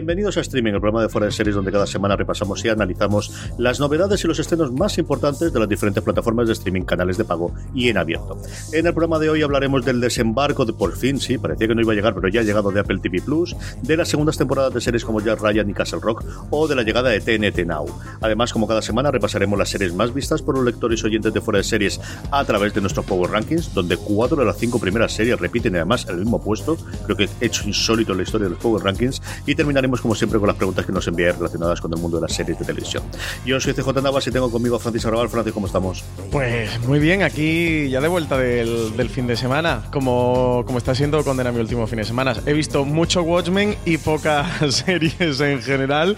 Bienvenidos a Streaming, el programa de fuera de series donde cada semana repasamos y analizamos las novedades y los estrenos más importantes de las diferentes plataformas de streaming, canales de pago y en abierto. En el programa de hoy hablaremos del desembarco de por fin, sí, parecía que no iba a llegar, pero ya ha llegado de Apple TV Plus, de las segundas temporadas de series como Jack Ryan y Castle Rock o de la llegada de TNT Now. Además, como cada semana, repasaremos las series más vistas por los lectores y oyentes de fuera de series a través de nuestros Power Rankings, donde cuatro de las cinco primeras series repiten además el mismo puesto, creo que hecho insólito en la historia de los Power Rankings, y terminaremos como siempre con las preguntas que nos enviáis relacionadas con el mundo de las series de televisión. Yo soy CJ Navas y tengo conmigo a Francis Arrabal. Francis, ¿cómo estamos? Pues muy bien, aquí ya de vuelta del, fin de semana, como, como está siendo condena mi último fin de semana. He visto mucho Watchmen y pocas series en general.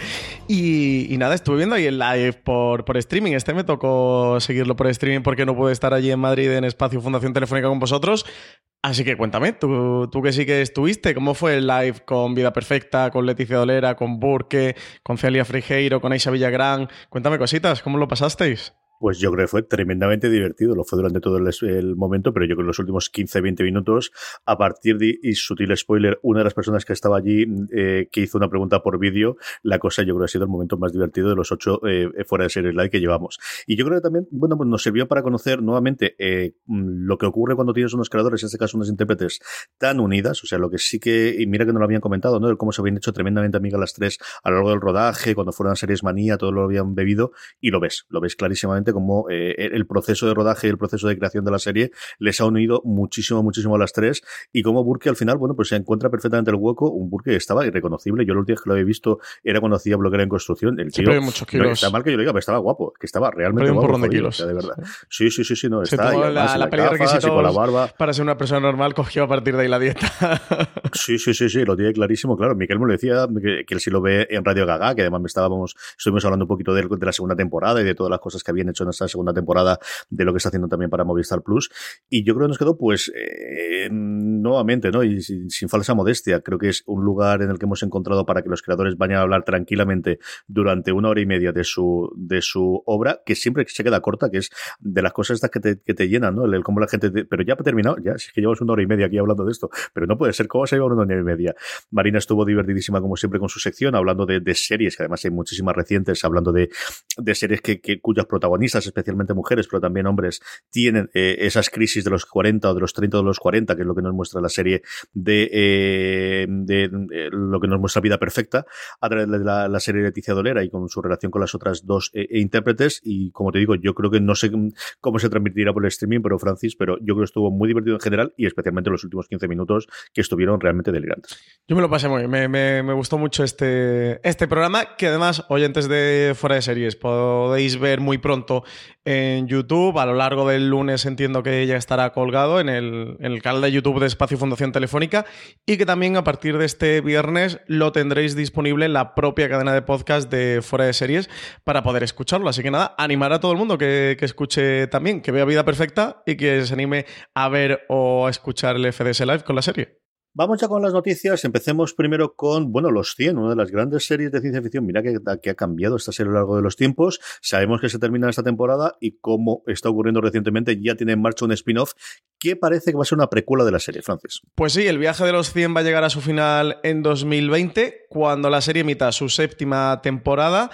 Y, y nada, estuve viendo ahí el live por, por streaming. Este me tocó seguirlo por streaming porque no pude estar allí en Madrid en Espacio Fundación Telefónica con vosotros. Así que cuéntame, tú, tú que sí que estuviste, ¿cómo fue el live con Vida Perfecta, con Leticia Dolera, con Burke, con Celia Frigeiro, con Aisha Villagrán? Cuéntame cositas, ¿cómo lo pasasteis? Pues yo creo que fue tremendamente divertido, lo fue durante todo el, el momento, pero yo creo que los últimos 15-20 minutos, a partir de, y sutil spoiler, una de las personas que estaba allí, eh, que hizo una pregunta por vídeo, la cosa yo creo que ha sido el momento más divertido de los ocho eh, fuera de series live que llevamos. Y yo creo que también, bueno, pues nos sirvió para conocer nuevamente eh, lo que ocurre cuando tienes unos creadores, en este caso unos intérpretes, tan unidas, o sea, lo que sí que, y mira que no lo habían comentado, ¿no? De cómo se habían hecho tremendamente amigas las tres a lo largo del rodaje, cuando fueron a series manía, todo lo habían bebido, y lo ves, lo ves clarísimamente como eh, el proceso de rodaje y el proceso de creación de la serie les ha unido muchísimo, muchísimo a las tres y como Burke al final, bueno, pues se encuentra perfectamente el hueco, un Burke que estaba irreconocible, yo la última vez que lo había visto era cuando hacía bloguera en construcción, el tío, muchos kilos. no, está mal que yo lo diga, pero estaba guapo, que estaba realmente un guapo, porrón de jodido, kilos. o sea, de verdad. Sí, sí, sí, sí, no, Se está tomó y además la, la peli de gafas y con la requisitos barba. para ser una persona normal, cogió a partir de ahí la dieta. Sí, sí, sí, sí, lo tiene clarísimo, claro. Miquel me lo decía que, que él sí lo ve en Radio Gaga, que además me estábamos, estuvimos hablando un poquito de, de la segunda temporada y de todas las cosas que habían hecho en esta segunda temporada, de lo que está haciendo también para Movistar Plus. Y yo creo que nos quedó, pues, eh, nuevamente, ¿no? Y sin, falsa modestia, creo que es un lugar en el que hemos encontrado para que los creadores vayan a hablar tranquilamente durante una hora y media de su, de su obra, que siempre se queda corta, que es de las cosas estas que te, que te llenan, ¿no? El, cómo la gente, te- pero ya ha terminado, ya, si es que llevamos una hora y media aquí hablando de esto, pero no puede ser, ¿cómo se lleva una hora y media? Marina estuvo divertidísima como siempre con su sección, hablando de, series, que además hay muchísimas recientes, hablando de, de series que, cuyas protagonistas, especialmente mujeres, pero también hombres, tienen eh, esas crisis de los 40 o de los 30 o de los 40, que es lo que nos muestra la serie de, eh, de lo que nos muestra Vida Perfecta, a través de la, la serie de Leticia Dolera y con su relación con las otras dos eh, intérpretes. Y como te digo, yo creo que no sé cómo se transmitirá por el streaming, pero Francis, pero yo creo que estuvo muy divertido en general y especialmente los últimos 15 minutos que estuvieron realmente delirantes. Yo me lo pasé muy bien, me, me- me gustó mucho este, este programa, que además, oyentes de Fuera de Series, podéis ver muy pronto en YouTube. A lo largo del lunes entiendo que ya estará colgado en el, canal de YouTube de Espacio Fundación Telefónica y que también a partir de este viernes lo tendréis disponible en la propia cadena de podcast de Fuera de Series para poder escucharlo. Así que nada, animar a todo el mundo que, que escuche también, que vea Vida Perfecta y que se anime a ver o a escuchar el FDS Live con la serie. Vamos ya con las noticias. Empecemos primero con, bueno, Los 100, una de las grandes series de ciencia ficción. Mira que, ha cambiado esta serie a lo largo de los tiempos. Sabemos que se termina esta temporada y como está ocurriendo recientemente, ya tiene en marcha un spin-off que parece que va a ser una precuela de la serie, Francis. Pues sí, el viaje de los 100 va a llegar a su final en 2020, cuando la serie emita su séptima temporada.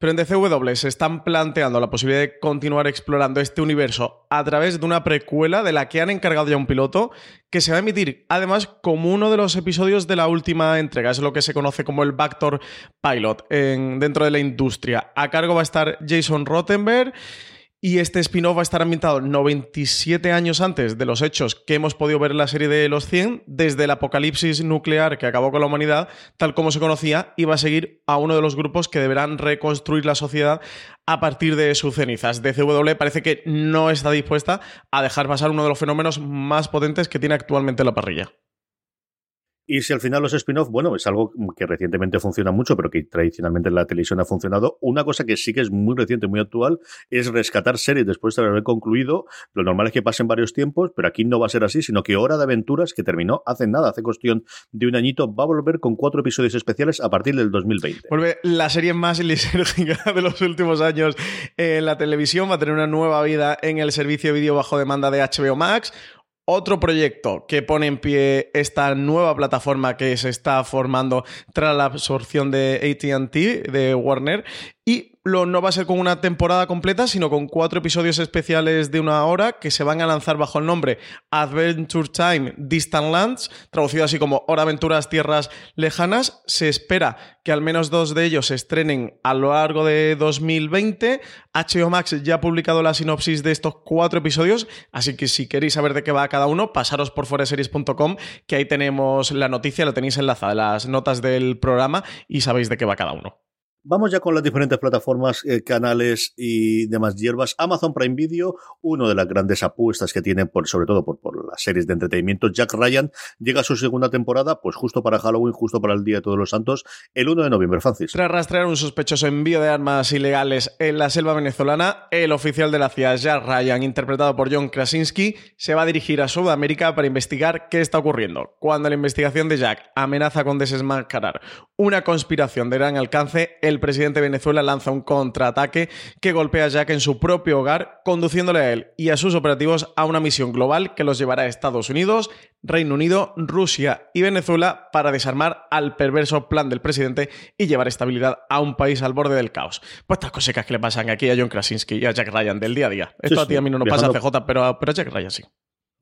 Pero en DCW se están planteando la posibilidad de continuar explorando este universo a través de una precuela de la que han encargado ya un piloto que se va a emitir además como uno de los episodios de la última entrega. Es lo que se conoce como el Backdoor Pilot dentro de la industria. A cargo va a estar Jason Rottenberg. Y este spin-off va a estar ambientado 97 años antes de los hechos que hemos podido ver en la serie de los 100, desde el apocalipsis nuclear que acabó con la humanidad, tal como se conocía, y va a seguir a uno de los grupos que deberán reconstruir la sociedad a partir de sus cenizas. DCW parece que no está dispuesta a dejar pasar uno de los fenómenos más potentes que tiene actualmente la parrilla. Y si al final los spin-off, bueno, es algo que recientemente funciona mucho, pero que tradicionalmente en la televisión ha funcionado. Una cosa que sí que es muy reciente, muy actual, es rescatar series después de haber concluido. Lo normal es que pasen varios tiempos, pero aquí no va a ser así, sino que Hora de Aventuras, que terminó hace nada, hace cuestión de un añito, va a volver con cuatro episodios especiales a partir del 2020. Vuelve la serie más lisérgica de los últimos años en la televisión, va a tener una nueva vida en el servicio de vídeo bajo demanda de HBO Max otro proyecto que pone en pie esta nueva plataforma que se está formando tras la absorción de ATT, de Warner, y lo, no va a ser con una temporada completa, sino con cuatro episodios especiales de una hora que se van a lanzar bajo el nombre Adventure Time Distant Lands, traducido así como Hora Aventuras Tierras Lejanas. Se espera que al menos dos de ellos se estrenen a lo largo de 2020. HBO Max ya ha publicado la sinopsis de estos cuatro episodios, así que si queréis saber de qué va cada uno, pasaros por foreseries.com, que ahí tenemos la noticia, lo tenéis enlazada en las notas del programa y sabéis de qué va cada uno. Vamos ya con las diferentes plataformas, eh, canales y demás hierbas. Amazon Prime Video, una de las grandes apuestas que tiene, por, sobre todo por, las series de entretenimiento. Jack Ryan llega a su segunda temporada, pues justo para Halloween, justo para el Día de Todos los Santos, el 1 de noviembre, Francis. Tras rastrear un sospechoso envío de armas ilegales en la selva venezolana, el oficial de la CIA, Jack Ryan, interpretado por John Krasinski, se va a dirigir a Sudamérica para investigar qué está ocurriendo. Cuando la investigación de Jack amenaza con desesmascarar una conspiración de gran alcance, presidente de Venezuela lanza un contraataque que golpea a Jack en su propio hogar, conduciéndole a él y a sus operativos a una misión global que los llevará a Estados Unidos, Reino Unido, Rusia y Venezuela para desarmar al perverso plan del presidente y llevar estabilidad a un país al borde del caos. Pues estas que le pasan aquí a John Krasinski y a Jack Ryan del día a día. Esto a ti a mí no nos pasa, CJ, pero, pero a Jack Ryan sí.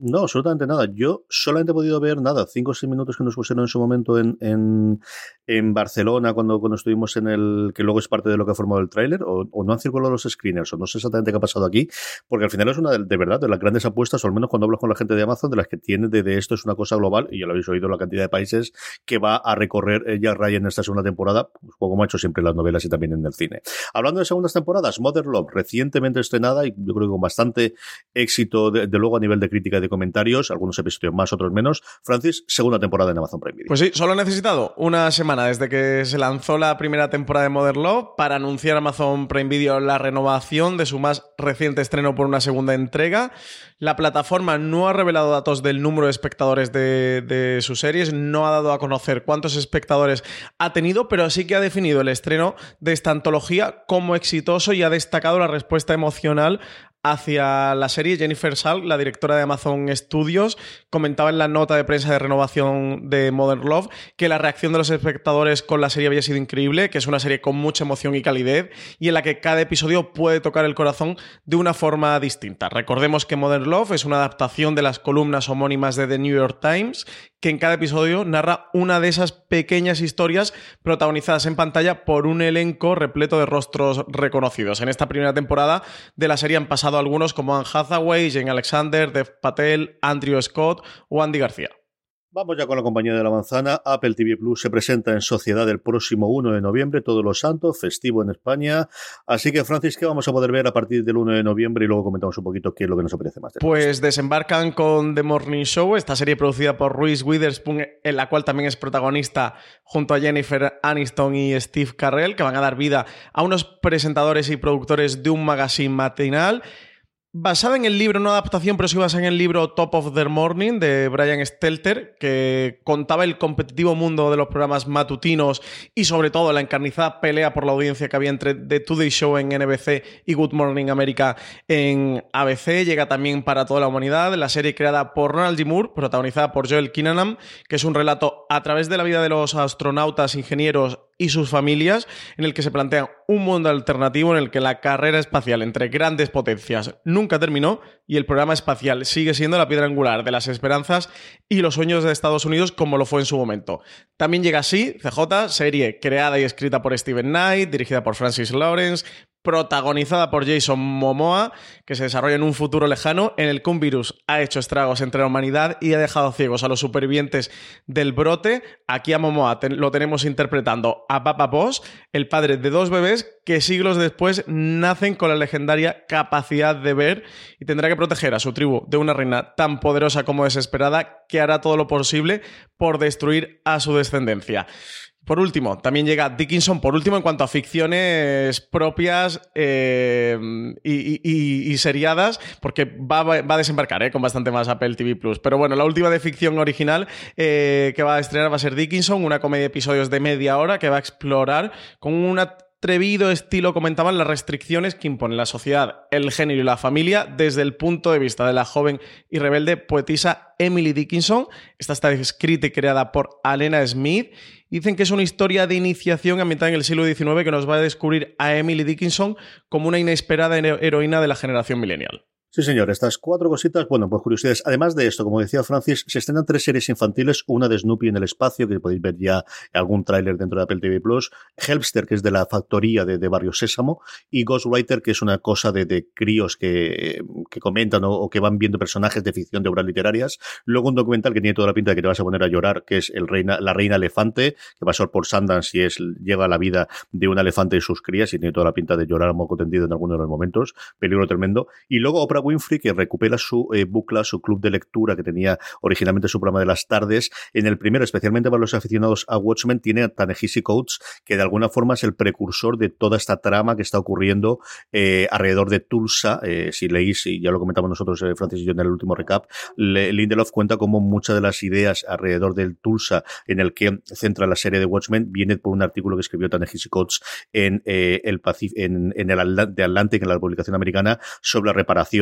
No, absolutamente nada. Yo solamente he podido ver nada, cinco o seis minutos que nos pusieron en su momento en, en, en Barcelona cuando, cuando estuvimos en el, que luego es parte de lo que ha formado el tráiler, o, no han circulado los screeners, o no sé exactamente qué ha pasado aquí, porque al final es una de, verdad de las grandes apuestas, o al menos cuando hablo con la gente de Amazon, de las que tiene de, esto es una cosa global, y ya lo habéis oído la cantidad de países que va a recorrer ella Ryan en esta segunda temporada, pues, como ha hecho siempre en las novelas y también en el cine. Hablando de segundas temporadas, Mother Love, recientemente estrenada, y yo creo que con bastante éxito, de, de luego a nivel de crítica y comentarios, algunos episodios más, otros menos. Francis, segunda temporada en Amazon Prime Video. Pues sí, solo he necesitado una semana desde que se lanzó la primera temporada de Modern Love para anunciar Amazon Prime Video la renovación de su más reciente estreno por una segunda entrega. La plataforma no ha revelado datos del número de espectadores de, de sus series, no ha dado a conocer cuántos espectadores ha tenido, pero sí que ha definido el estreno de esta antología como exitoso y ha destacado la respuesta emocional hacia la serie. Jennifer Salk, la directora de Amazon Studios, comentaba en la nota de prensa de renovación de Modern Love que la reacción de los espectadores con la serie había sido increíble, que es una serie con mucha emoción y calidez y en la que cada episodio puede tocar el corazón de una forma distinta. Recordemos que Modern Love es una adaptación de las columnas homónimas de The New York Times que en cada episodio narra una de esas pequeñas historias protagonizadas en pantalla por un elenco repleto de rostros reconocidos. En esta primera temporada de la serie han pasado algunos como Anne Hathaway, Jane Alexander, Dev Patel, Andrew Scott o Andy García. Vamos ya con la compañía de la manzana. Apple TV Plus se presenta en sociedad el próximo 1 de noviembre, todos los santos, festivo en España. Así que, Francis, ¿qué vamos a poder ver a partir del 1 de noviembre? Y luego comentamos un poquito qué es lo que nos aparece más. Pues desembarcan con The Morning Show, esta serie producida por Reese Witherspoon, en la cual también es protagonista junto a Jennifer Aniston y Steve Carrell, que van a dar vida a unos presentadores y productores de un magazine matinal basada en el libro, no adaptación, pero sí basada en el libro Top of the Morning de Brian Stelter, que contaba el competitivo mundo de los programas matutinos y sobre todo la encarnizada pelea por la audiencia que había entre The Today Show en NBC y Good Morning America en ABC. Llega también para toda la humanidad, la serie creada por Ronald D. Moore, protagonizada por Joel Kinnaman, que es un relato a través de la vida de los astronautas, ingenieros y sus familias, en el que se plantea un mundo alternativo en el que la carrera espacial entre grandes potencias nunca terminó y el programa espacial sigue siendo la piedra angular de las esperanzas y los sueños de Estados Unidos como lo fue en su momento. También llega así, CJ, serie creada y escrita por Steven Knight, dirigida por Francis Lawrence, protagonizada por Jason Momoa, que se desarrolla en un futuro lejano en el que un virus ha hecho estragos entre la humanidad y ha dejado ciegos a los supervivientes del brote. Aquí a Momoa lo tenemos interpretando a Papa Boss, el padre de dos bebés que siglos después nacen con la legendaria capacidad de ver y tendrá que proteger a su tribu de una reina tan poderosa como desesperada que hará todo lo posible por destruir a su descendencia. Por último, también llega Dickinson, por último, en cuanto a ficciones propias eh, y, seriadas, porque va, a desembarcar eh, con bastante más Apple TV Plus. Pero bueno, la última de ficción original eh, que va a estrenar va a ser Dickinson, una comedia de episodios de media hora que va a explorar con una atrevido estilo comentaban las restricciones que impone la sociedad, el género y la familia desde el punto de vista de la joven y rebelde poetisa Emily Dickinson. Esta está escrita y creada por Alena Smith. Dicen que es una historia de iniciación ambientada en el siglo XIX que nos va a descubrir a Emily Dickinson como una inesperada heroína de la generación millennial. Sí, señor, estas cuatro cositas, bueno, pues curiosidades. Además de esto, como decía Francis, se estrenan tres series infantiles, una de Snoopy en el espacio, que podéis ver ya algún tráiler dentro de Apple TV Plus, Helpster, que es de la factoría de, Barrio Sésamo, y Ghostwriter, que es una cosa de, críos que, comentan o, que van viendo personajes de ficción de obras literarias. Luego un documental que tiene toda la pinta de que te vas a poner a llorar, que es el reina, La Reina Elefante, que pasó por Sundance y es, lleva la vida de un elefante y sus crías, y tiene toda la pinta de llorar a moco tendido en algunos de los momentos. Peligro tremendo. Y luego Winfrey, que recupera su eh, bucla, su club de lectura que tenía originalmente su programa de las tardes. En el primero, especialmente para los aficionados a Watchmen, tiene a Tanehisi Coates, que de alguna forma es el precursor de toda esta trama que está ocurriendo eh, alrededor de Tulsa. Eh, si leéis, y ya lo comentamos nosotros, Francis y yo en el último recap, Lindelof cuenta como muchas de las ideas alrededor del Tulsa en el que centra la serie de Watchmen viene por un artículo que escribió Tanehisi Coates en el en, el de Atlantic, en la publicación americana, sobre las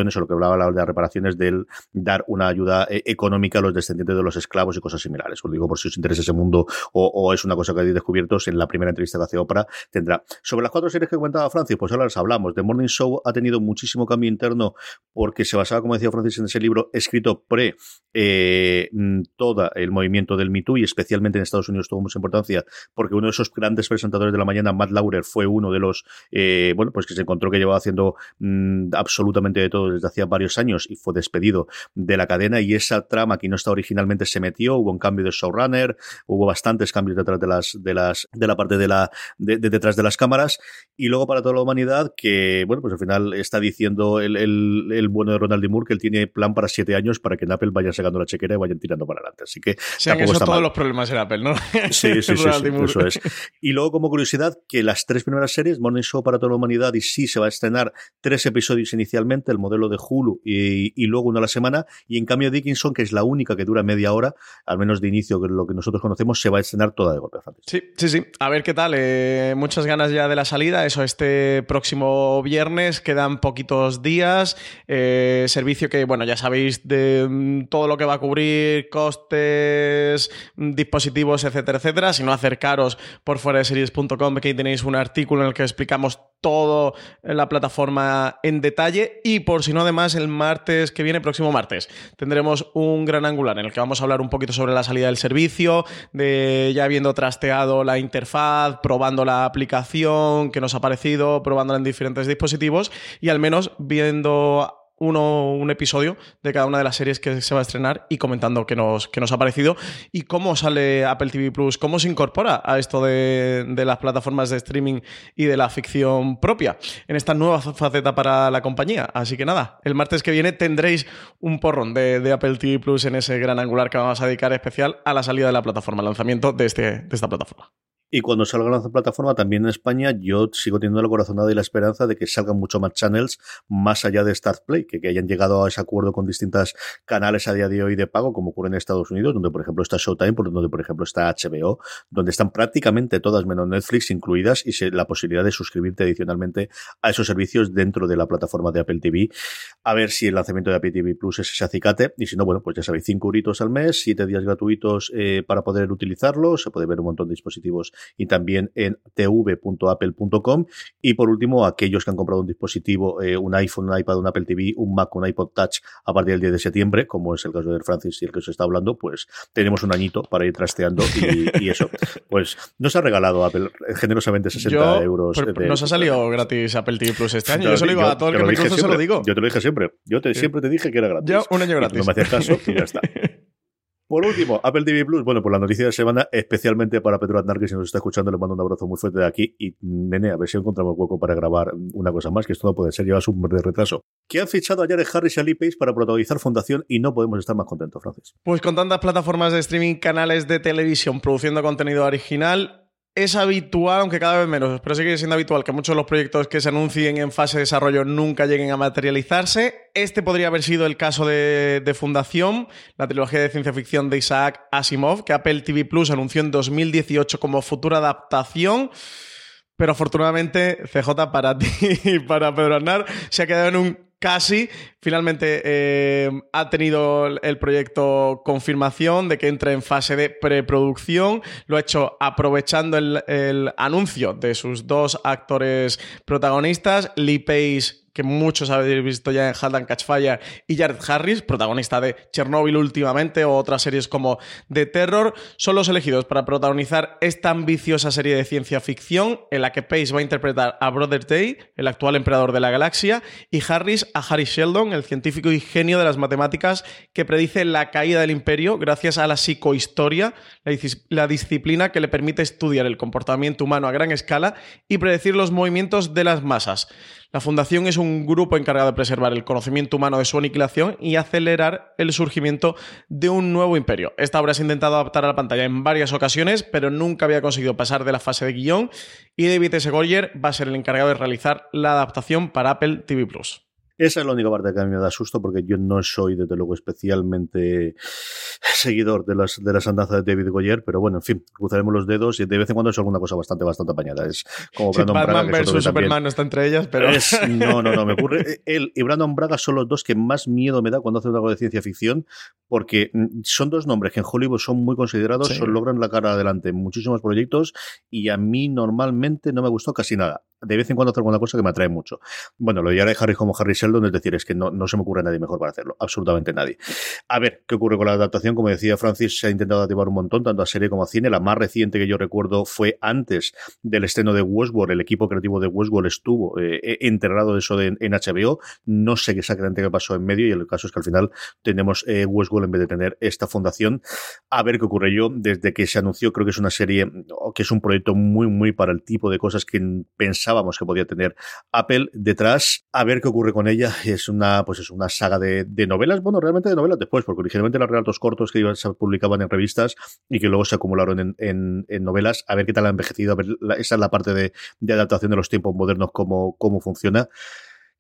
reparaciones o lo que hablaba la de reparaciones del dar una ayuda eh, económica a los descendientes de los esclavos y cosas similares. Os digo por si os interesa ese mundo o, es una cosa que habéis descubierto en la primera entrevista que hace Oprah, tendrá. Sobre las cuatro series que comentaba Francis, pues ahora las hablamos. The Morning Show ha tenido muchísimo cambio interno porque se basaba, como decía Francis, en ese libro escrito pre eh, mm, todo el movimiento del Me Too y especialmente en Estados Unidos tuvo mucha importancia porque uno de esos grandes presentadores de la mañana, Matt Laurer, fue uno de los, eh, bueno, pues que se encontró que llevaba haciendo mm, absolutamente de todo desde hacía varios años y fue despedido de la cadena y esa trama que no está originalmente se metió, hubo un cambio de showrunner, hubo bastantes cambios detrás de las de las de la parte de la de, detrás de las cámaras y luego para toda la humanidad que bueno pues al final está diciendo el, el, bueno de Ronald D. Moore que él tiene plan para siete años para que en Apple vayan sacando la chequera y vayan tirando para adelante. Así que se han eso todos los problemas en Apple ¿no? sí sí sí, eso es. Y luego como curiosidad que las tres primeras series Morning Show para toda la humanidad y sí se va a estrenar tres episodios inicialmente el modelo de Hulu y, luego uno a la semana. Y en cambio Dickinson, que es la única que dura media hora, al menos de inicio, que lo que nosotros conocemos, se va a estrenar toda de golpe. Sí, sí, sí. A ver qué tal. Eh, muchas ganas ya de la salida. Eso, este próximo viernes quedan poquitos días. Eh, servicio que, bueno, ya sabéis de mm, todo lo que va a cubrir, costes, mm, dispositivos, etcétera, etcétera. Si no, acercaros por fuera series.com, que ahí tenéis un artículo en el que explicamos todo la plataforma en detalle. Y por si no, además, el martes que viene, próximo martes, tendremos un gran angular en el que vamos a hablar un poquito sobre la salida del servicio, de ya habiendo trasteado la interfaz, probando la aplicación, que nos ha parecido, probándola en diferentes dispositivos y al menos viendo uno, un episodio de cada una de las series que se va a estrenar y comentando qué nos, nos ha parecido y cómo sale Apple TV Plus, cómo se incorpora a esto de, las plataformas de streaming y de la ficción propia en esta nueva faceta para la compañía. Así que nada, el martes que viene tendréis un porrón de, de Apple TV Plus en ese gran angular que vamos a dedicar especial a la salida de la plataforma, al lanzamiento de, este, de esta plataforma. Y cuando salga la plataforma, también en España, yo sigo teniendo la corazonada y la esperanza de que salgan mucho más channels más allá de Start Play, que, hayan llegado a ese acuerdo con distintas canales a día de hoy de pago, como ocurre en Estados Unidos, donde por ejemplo está Showtime, donde por ejemplo está HBO, donde están prácticamente todas menos Netflix incluidas y la posibilidad de suscribirte adicionalmente a esos servicios dentro de la plataforma de Apple TV. A ver si el lanzamiento de Apple TV Plus es ese acicate, y si no, bueno, pues ya sabéis, 5 euritos al mes, 7 días gratuitos eh, para poder utilizarlo, se puede ver un montón de dispositivos y también en tv.apple.com. Y por último, aquellos que han comprado un dispositivo, eh, un iPhone, un iPad, un Apple TV, un Mac, un iPod Touch a partir del 10 de septiembre, como es el caso de Francis y el que os está hablando, pues tenemos un añito para ir trasteando y, eso. Pues nos ha regalado Apple generosamente 60 euros. nos ha salido gratis Apple TV Plus este año. Yo, se lo digo a todo el que me cruzo, se lo digo. Yo te lo dije siempre. Yo te, siempre te dije que era gratis. Yo un año gratis. No me hacías caso y ya está. Por último, Apple TV Plus, bueno, por la noticia de semana, especialmente para Pedro Aznar, que si nos está escuchando, le mando un abrazo muy fuerte de aquí. Y, nene, a ver si encontramos hueco para grabar una cosa más, que esto no puede ser, llevas un de retraso. Que han fichado a Jared Harris y a Pace para protagonizar Fundación y no podemos estar más contentos, Francis. Pues con tantas plataformas de streaming, canales de televisión produciendo contenido original, es habitual, aunque cada vez menos, pero sigue siendo habitual que muchos de los proyectos que se anuncien en fase de desarrollo nunca lleguen a materializarse. Este podría haber sido el caso de, Fundación, la trilogía de ciencia ficción de Isaac Asimov, que Apple TV Plus anunció en 2018 como futura adaptación. Pero afortunadamente, CJ, para ti y para Pedro Aznar, se ha quedado en un casi. Finalmente eh, ha tenido el proyecto confirmación de que entra en fase de preproducción. Lo ha hecho aprovechando el, el anuncio de sus dos actores protagonistas, Lee Pace que muchos habéis visto ya en Halt and Catch Fire, y Jared Harris, protagonista de Chernobyl últimamente, o otras series como The Terror, son los elegidos para protagonizar esta ambiciosa serie de ciencia ficción en la que Pace va a interpretar a Brother Day, el actual emperador de la galaxia, y Harris a Harry Sheldon, el científico y genio de las matemáticas que predice la caída del imperio gracias a la psicohistoria, la disciplina que le permite estudiar el comportamiento humano a gran escala y predecir los movimientos de las masas. La Fundación es un grupo encargado de preservar el conocimiento humano de su aniquilación y acelerar el surgimiento de un nuevo imperio. Esta obra se ha intentado adaptar a la pantalla en varias ocasiones, pero nunca había conseguido pasar de la fase de guion y David S. Goyer va a ser el encargado de realizar la adaptación para Apple TV Plus. Esa es la única parte que a mí me da susto porque yo no soy, desde luego, especialmente seguidor de las, de las andanzas de David Goyer, pero bueno, en fin, cruzaremos los dedos y de vez en cuando es alguna cosa bastante, bastante apañada. Es como Brandon Batman Braga. versus Superman no está entre ellas, pero. no, no, no, me ocurre. Él y Brandon Braga son los dos que más miedo me da cuando hacen algo de ciencia ficción, porque mm, son dos nombres que en Hollywood son muy considerados, son, logran la cara adelante en muchísimos proyectos y a mí normalmente no me gustó casi nada de vez en cuando hacer alguna cosa que me atrae mucho. Bueno, lo de Harry Harris como Harry Sheldon, es decir, es que no, no se me ocurre a nadie mejor para hacerlo, absolutamente nadie. A ver, ¿qué ocurre con la adaptación? Como decía Francis, se ha intentado activar un montón, tanto a serie como a cine. La más reciente que yo recuerdo fue antes del estreno de Westworld. El equipo creativo de Westworld estuvo eh, eh, enterrado de eso en HBO. No sé exactamente qué pasó en medio y el caso es que al final tenemos eh, Westworld en vez de tener esta fundación. A ver qué ocurre yo. Desde que se anunció, creo que es una serie, que es un proyecto muy, muy para el tipo de cosas que pensaba pensábamos que podía tener Apple detrás. A ver qué ocurre con ella. Es una, pues es una saga de, novelas, bueno, realmente de novelas después, porque originalmente eran relatos cortos que se publicaban en revistas y que luego se acumularon en, novelas. A ver qué tal ha envejecido. A ver, esa es la parte de, adaptación de los tiempos modernos, cómo, cómo funciona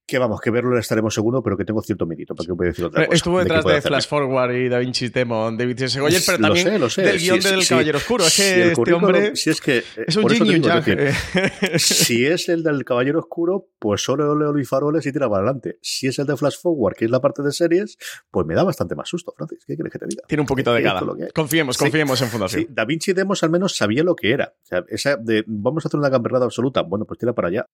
que vamos, que verlo estaremos seguro, pero que tengo cierto mérito para que pueda decir otra cosa. Estuvo detrás de, Flash Forward y Da Vinci Demon, David S. Goyer, pero también lo sé, del guion del Caballero Oscuro. Es que este hombre si es, que, es un genio Si es el del Caballero Oscuro, pues solo leo y faroles y tira para adelante. Si es el de Flash Forward, que es la parte de series, pues me da bastante más susto, Francis. ¿Qué quieres que te diga? Tiene un poquito de cada. Confiemos, confiemos en Fundación. Da Vinci Demos al menos sabía lo que era. O sea, esa de vamos a hacer una gamberrada absoluta. Bueno, pues tira para allá.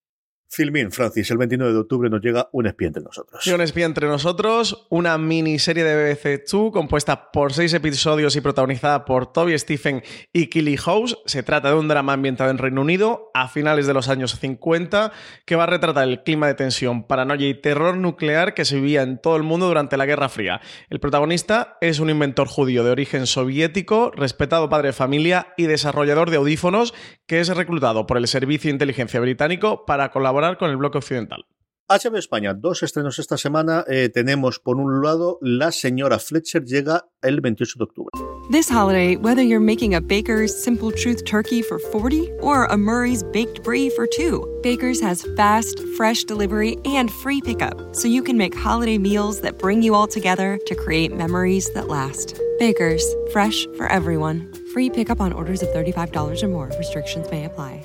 Filmin, Francis, el 29 de octubre nos llega Un espía entre nosotros. un espía entre nosotros, una miniserie de BBC 2 compuesta por seis episodios y protagonizada por Toby Stephen y Killy House. Se trata de un drama ambientado en Reino Unido a finales de los años 50 que va a retratar el clima de tensión, paranoia y terror nuclear que se vivía en todo el mundo durante la Guerra Fría. El protagonista es un inventor judío de origen soviético, respetado padre de familia y desarrollador de audífonos que es reclutado por el Servicio de Inteligencia Británico para colaborar con el bloque occidental. HBO España, dos estrenos esta semana. Eh, tenemos por un lado La señora Fletcher llega el 28 de octubre. This holiday, whether you're making a Baker's Simple Truth turkey for 40 or a Murray's baked brie for 2, Baker's has fast, fresh delivery and free pickup so you can make holiday meals that bring you all together to create memories that last. Baker's, fresh for everyone. Free pickup on orders of $35 or more. Restrictions may apply.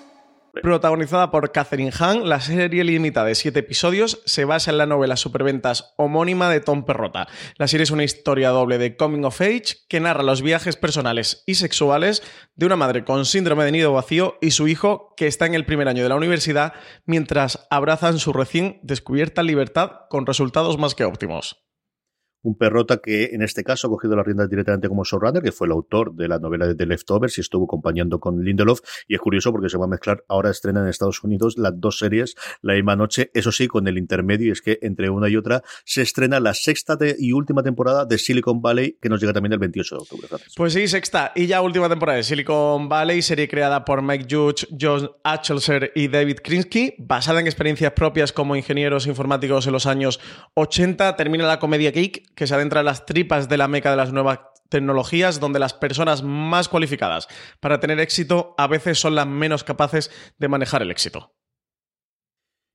Protagonizada por Catherine Hahn, la serie limitada de siete episodios se basa en la novela superventas homónima de Tom Perrota. La serie es una historia doble de coming of age que narra los viajes personales y sexuales de una madre con síndrome de nido vacío y su hijo que está en el primer año de la universidad mientras abrazan su recién descubierta libertad con resultados más que óptimos un perrota que en este caso ha cogido las riendas directamente como showrunner, que fue el autor de la novela de The Leftovers y estuvo acompañando con Lindelof. Y es curioso porque se va a mezclar, ahora estrena en Estados Unidos las dos series la misma noche, eso sí, con el intermedio, y es que entre una y otra se estrena la sexta y última temporada de Silicon Valley, que nos llega también el 28 de octubre. Pues sí, sexta y ya última temporada de Silicon Valley, serie creada por Mike Judge, John Achelser y David Krinsky, basada en experiencias propias como ingenieros informáticos en los años 80. Termina la comedia geek que se adentra en las tripas de la meca de las nuevas tecnologías, donde las personas más cualificadas para tener éxito a veces son las menos capaces de manejar el éxito.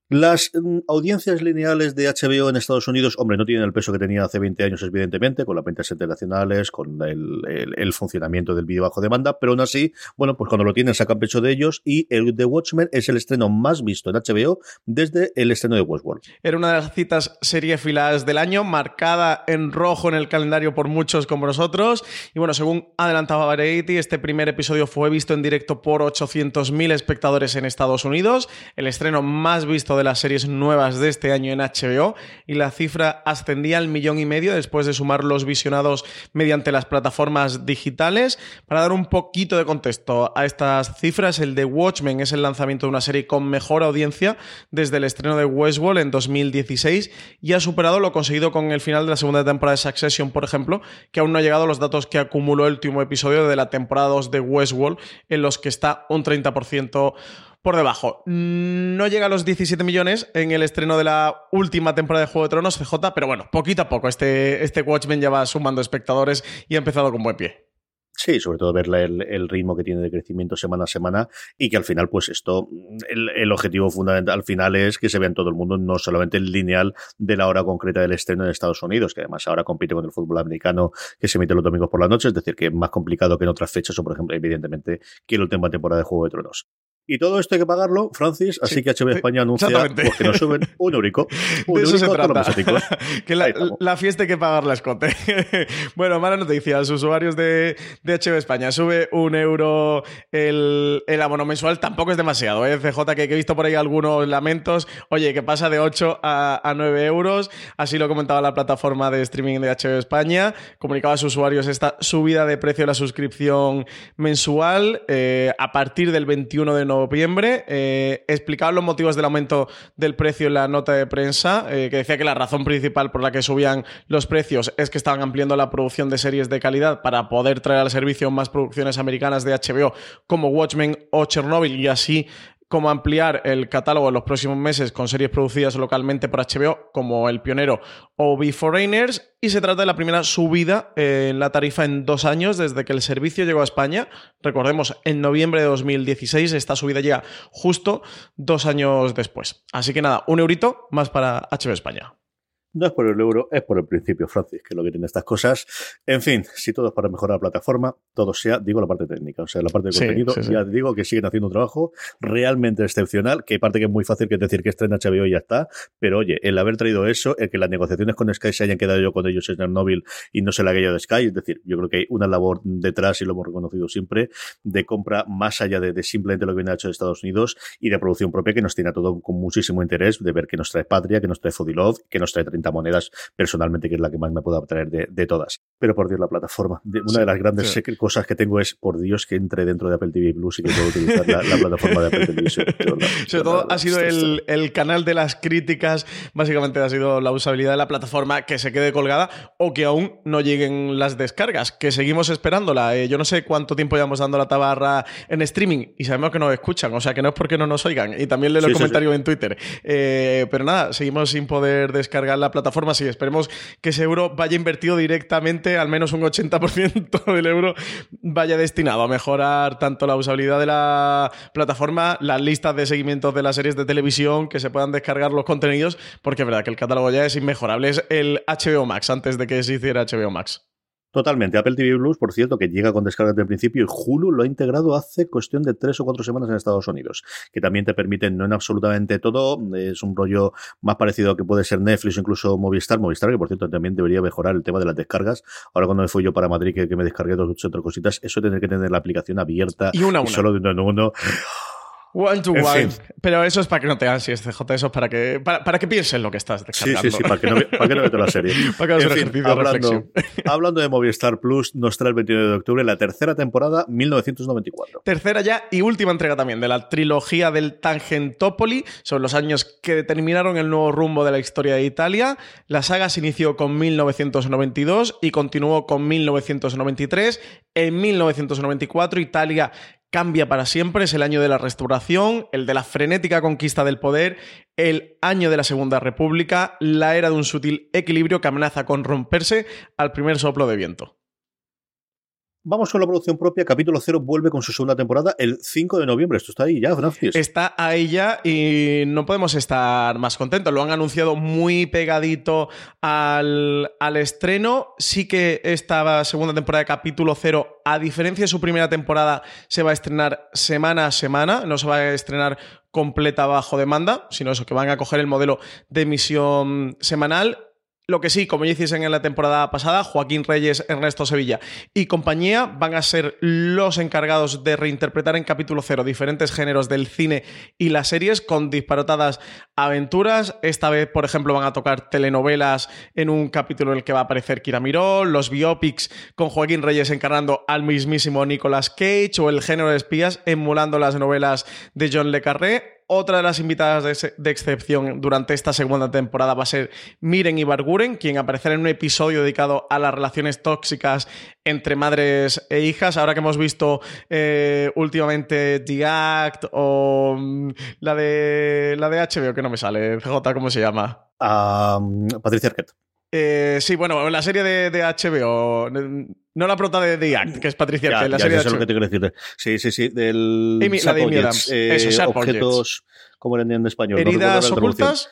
Las mm, audiencias lineales de HBO en Estados Unidos, hombre, no tienen el peso que tenía hace 20 años, evidentemente, con las ventas internacionales, con el, funcionamiento del vídeo bajo demanda, pero aún así, bueno, pues cuando lo tienen sacan pecho de ellos y el The Watchmen es el estreno más visto en HBO desde el estreno de Westworld. Era una de las citas filas del año, marcada en rojo en el calendario por muchos como nosotros. Y bueno, según adelantaba Variety, este primer episodio fue visto en directo por 800.000 espectadores en Estados Unidos, el estreno más visto de las series nuevas de este año en HBO y la cifra ascendía al millón y medio después de sumar los visionados mediante las plataformas digitales. Para dar un poquito de contexto a estas cifras, el de Watchmen es el lanzamiento de una serie con mejor audiencia desde el estreno de Westworld en 2016 y ha superado lo conseguido con el final de la segunda temporada de Succession, por ejemplo, que aún no ha llegado a los datos que acumuló el último episodio de la temporada 2 de Westworld, en los que está un 30% por debajo. No llega a los 17 millones en el estreno de la última temporada de Juego de Tronos, CJ, pero bueno, poquito a poco este, este Watchmen ya va sumando espectadores y ha empezado con buen pie. Sí, sobre todo ver el, ritmo que tiene de crecimiento semana a semana y que al final, pues esto, el, objetivo fundamental al final es que se vea en todo el mundo, no solamente el lineal de la hora concreta del estreno en Estados Unidos, que además ahora compite con el fútbol americano que se emite los domingos por la noche, es decir, que es más complicado que en otras fechas o, por ejemplo, evidentemente, que la última temporada de Juego de Tronos. Y todo esto hay que pagarlo, Francis, así que HBO España anuncia pues, que nos suben un eurico. Un se trata. que la, fiesta hay que pagarla, escote. bueno, mala noticia. Los usuarios de, de HBO España sube un euro el, el abono mensual. Tampoco es demasiado, ¿eh? CJ, que, he visto por ahí algunos lamentos. Oye, que pasa de 8 a, a 9 euros. Así lo comentaba la plataforma de streaming de HBO España. Comunicaba a sus usuarios esta subida de precio de la suscripción mensual eh, a partir del 21 de noviembre noviembre. Eh, explicaba los motivos del aumento del precio en la nota de prensa, eh, que decía que la razón principal por la que subían los precios es que estaban ampliando la producción de series de calidad para poder traer al servicio más producciones americanas de HBO como Watchmen o Chernobyl y así como ampliar el catálogo en los próximos meses con series producidas localmente por HBO, como El Pionero o Be Foreigners, y se trata de la primera subida en la tarifa en dos años desde que el servicio llegó a España. Recordemos, en noviembre de 2016, esta subida llega justo dos años después. Así que nada, un eurito más para HBO España. No es por el euro, es por el principio, Francis, que es lo que tiene estas cosas. En fin, si todo es para mejorar la plataforma, todo sea, digo, la parte técnica, o sea, la parte de contenido, ya digo que siguen haciendo un trabajo realmente excepcional, que hay parte que es muy fácil, que es decir que estrena HBO y ya está, pero oye, el haber traído eso, el que las negociaciones con Sky se hayan quedado yo con ellos en Chernobyl y no se la haya de Sky, es decir, yo creo que hay una labor detrás, y lo hemos reconocido siempre, de compra más allá de, simplemente lo que viene hecho de Estados Unidos y de producción propia que nos tiene a todo con muchísimo interés de ver que nos trae Patria, que nos trae Fodilov, que nos trae 30 monedas, personalmente, que es la que más me puedo atraer de, de todas. Pero por Dios, la plataforma. De- una de las grandes sí. cosas que tengo es, por Dios, que entre dentro de Apple TV Plus y que puedo utilizar la, la plataforma de Apple de Sobre todo ha sido el, el canal de las críticas, básicamente ha sido la usabilidad de la plataforma que se quede colgada o que aún no lleguen las descargas, que seguimos esperándola. Eh, yo no sé cuánto tiempo llevamos dando la tabarra en streaming y sabemos que nos escuchan, o sea que no es porque no nos oigan. Y también leo Sí, el sí, comentario en Twitter. Eh, pero nada, seguimos sin poder descargar la plataforma. Sí, esperemos que ese euro vaya invertido directamente, al menos un 80% del euro vaya destinado a mejorar tanto la usabilidad de la plataforma, las listas de seguimientos de las series de televisión, que se puedan descargar los contenidos, porque es verdad que el catálogo ya es inmejorable. Es el HBO Max antes de que se hiciera HBO Max. Totalmente. Apple TV Plus, por cierto, que llega con descargas del principio y Hulu lo ha integrado hace cuestión de tres o cuatro semanas en Estados Unidos, que también te permiten, no en absolutamente todo, es un rollo más parecido a que puede ser Netflix o incluso Movistar. Movistar, que por cierto también debería mejorar el tema de las descargas. Ahora cuando me fui yo para Madrid, que, que me descargué dos o tres cositas, eso tener que tener la aplicación abierta Y una una. solo de uno en uno. One to En one. fin. Pero eso es para que no te ansies, CJ. Eso es para que, para, para que pienses lo que estás Sí, descargando. sí, sí, para que no, para que no meto la serie. Para que En fin, hablando, hablando de Movistar Plus, nos trae el 29 de octubre la tercera temporada, 1994. Tercera ya y última entrega también de la trilogía del Tangentopoli, sobre los años que determinaron el nuevo rumbo de la historia de Italia. La saga se inició con 1992 y continuó con 1993. En 1994 Italia cambia para siempre, es el año de la restauración, el de la frenética conquista del poder, el año de la Segunda República, la era de un sutil equilibrio que amenaza con romperse al primer soplo de viento. Vamos con la producción propia. Capítulo 0 vuelve con su segunda temporada el 5 de noviembre. Esto está ahí ya, Francis. Está ahí ya y no podemos estar más contentos. Lo han anunciado muy pegadito al, al estreno. Sí que esta segunda temporada de capítulo cero, a diferencia de su primera temporada, se va a estrenar semana a semana. No se va a estrenar completa bajo demanda, sino eso, que van a coger el modelo de emisión semanal. Lo que sí, como ya hiciesen en la temporada pasada, Joaquín Reyes, Ernesto Sevilla y compañía van a ser los encargados de reinterpretar en capítulo cero diferentes géneros del cine y las series con disparatadas aventuras. Esta vez, por ejemplo, van a tocar telenovelas en un capítulo en el que va a aparecer Kira Miró, los biopics con Joaquín Reyes encarnando al mismísimo Nicolas Cage o el género de espías emulando las novelas de John Le Carré. Otra de las invitadas de, ex- de excepción durante esta segunda temporada va a ser Miren Ibarguren, quien aparecerá en un episodio dedicado a las relaciones tóxicas entre madres e hijas. Ahora que hemos visto eh, últimamente The Act o mm, la de la de HBO, que no me sale, CJ, ¿cómo se llama? Ah, Patricia Arquette. Eh, sí, bueno, la serie de, de HBO, no la prota de The Act, que es Patricia Arquette, la ya, serie de lo que te quiero decir. Sí, sí, sí. Del Amy- la de Amy Adams. Eso, Sharp objetos. ¿Cómo eran en español? Heridas ocultas.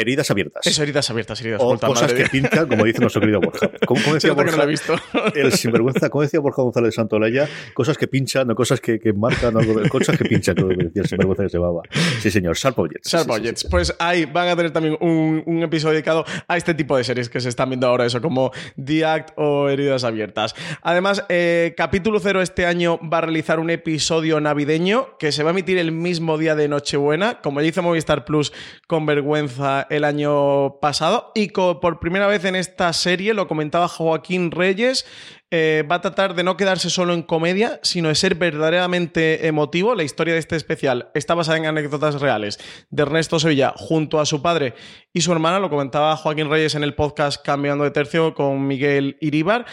Heridas abiertas. Eso, heridas abiertas, heridas o cosas madre que pinchan, como dice nuestro querido Borja. ¿Cómo, cómo decía que no he Borja? visto. El sinvergüenza, como decía Borja González Santolaya, cosas que pinchan, no cosas que, que marcan, algo de- cosas que pinchan, que decía el sinvergüenza que se llamaba. Sí, señor, Sharp Objects. Sharp Sí, sí, sí, Objects. sí. Pues ahí van a tener también un, un episodio dedicado a este tipo de series que se están viendo ahora, eso como The Act o Heridas Abiertas. Además, eh, capítulo cero este año va a realizar un episodio navideño que se va a emitir el mismo día de Nochebuena, como ya hizo Movistar Plus con vergüenza el año pasado. Y por primera vez en esta serie, lo comentaba Joaquín Reyes, eh, va a tratar de no quedarse solo en comedia, sino de ser verdaderamente emotivo. La historia de este especial está basada en anécdotas reales de Ernesto Sevilla junto a su padre y su hermana. Lo comentaba Joaquín Reyes en el podcast Cambiando de Tercio con Miguel Iríbar.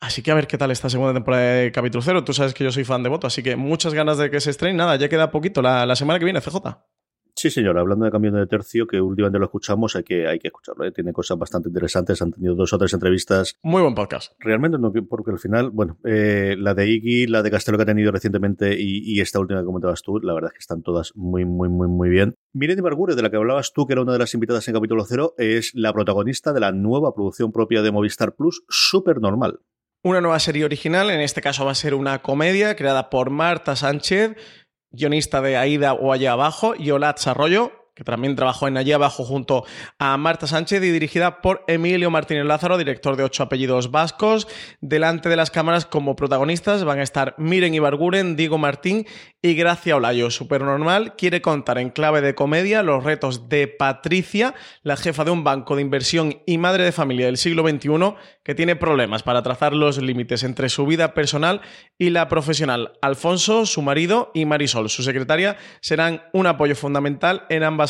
Así que a ver qué tal esta segunda temporada de Capítulo Cero. Tú sabes que yo soy fan de voto, así que muchas ganas de que se estrene. Nada, ya queda poquito, la, la semana que viene, CJ. Sí, señor, hablando de cambio de tercio, que últimamente lo escuchamos, hay que, hay que escucharlo. ¿eh? Tiene cosas bastante interesantes, han tenido dos o tres entrevistas. Muy buen podcast. Realmente no, que- porque al final, bueno, eh, la de Iggy, la de Castelo que ha tenido recientemente y, y esta última que comentabas tú, la verdad es que están todas muy, muy, muy, muy bien. Miren Bargure, de la que hablabas tú, que era una de las invitadas en capítulo cero, es la protagonista de la nueva producción propia de Movistar Plus, Super Normal. Una nueva serie original, en este caso va a ser una comedia creada por Marta Sánchez, guionista de Aida o Allá Abajo, y Olatz Arroyo, que también trabajó en Allí Abajo junto a Marta Sánchez y dirigida por Emilio Martínez Lázaro, director de ocho apellidos vascos. Delante de las cámaras como protagonistas van a estar Miren Ibarguren, Diego Martín y Gracia Olayo. Supernormal quiere contar en clave de comedia los retos de Patricia, la jefa de un banco de inversión y madre de familia del siglo XXI, que tiene problemas para trazar los límites entre su vida personal y la profesional. Alfonso, su marido, y Marisol, su secretaria, serán un apoyo fundamental en ambas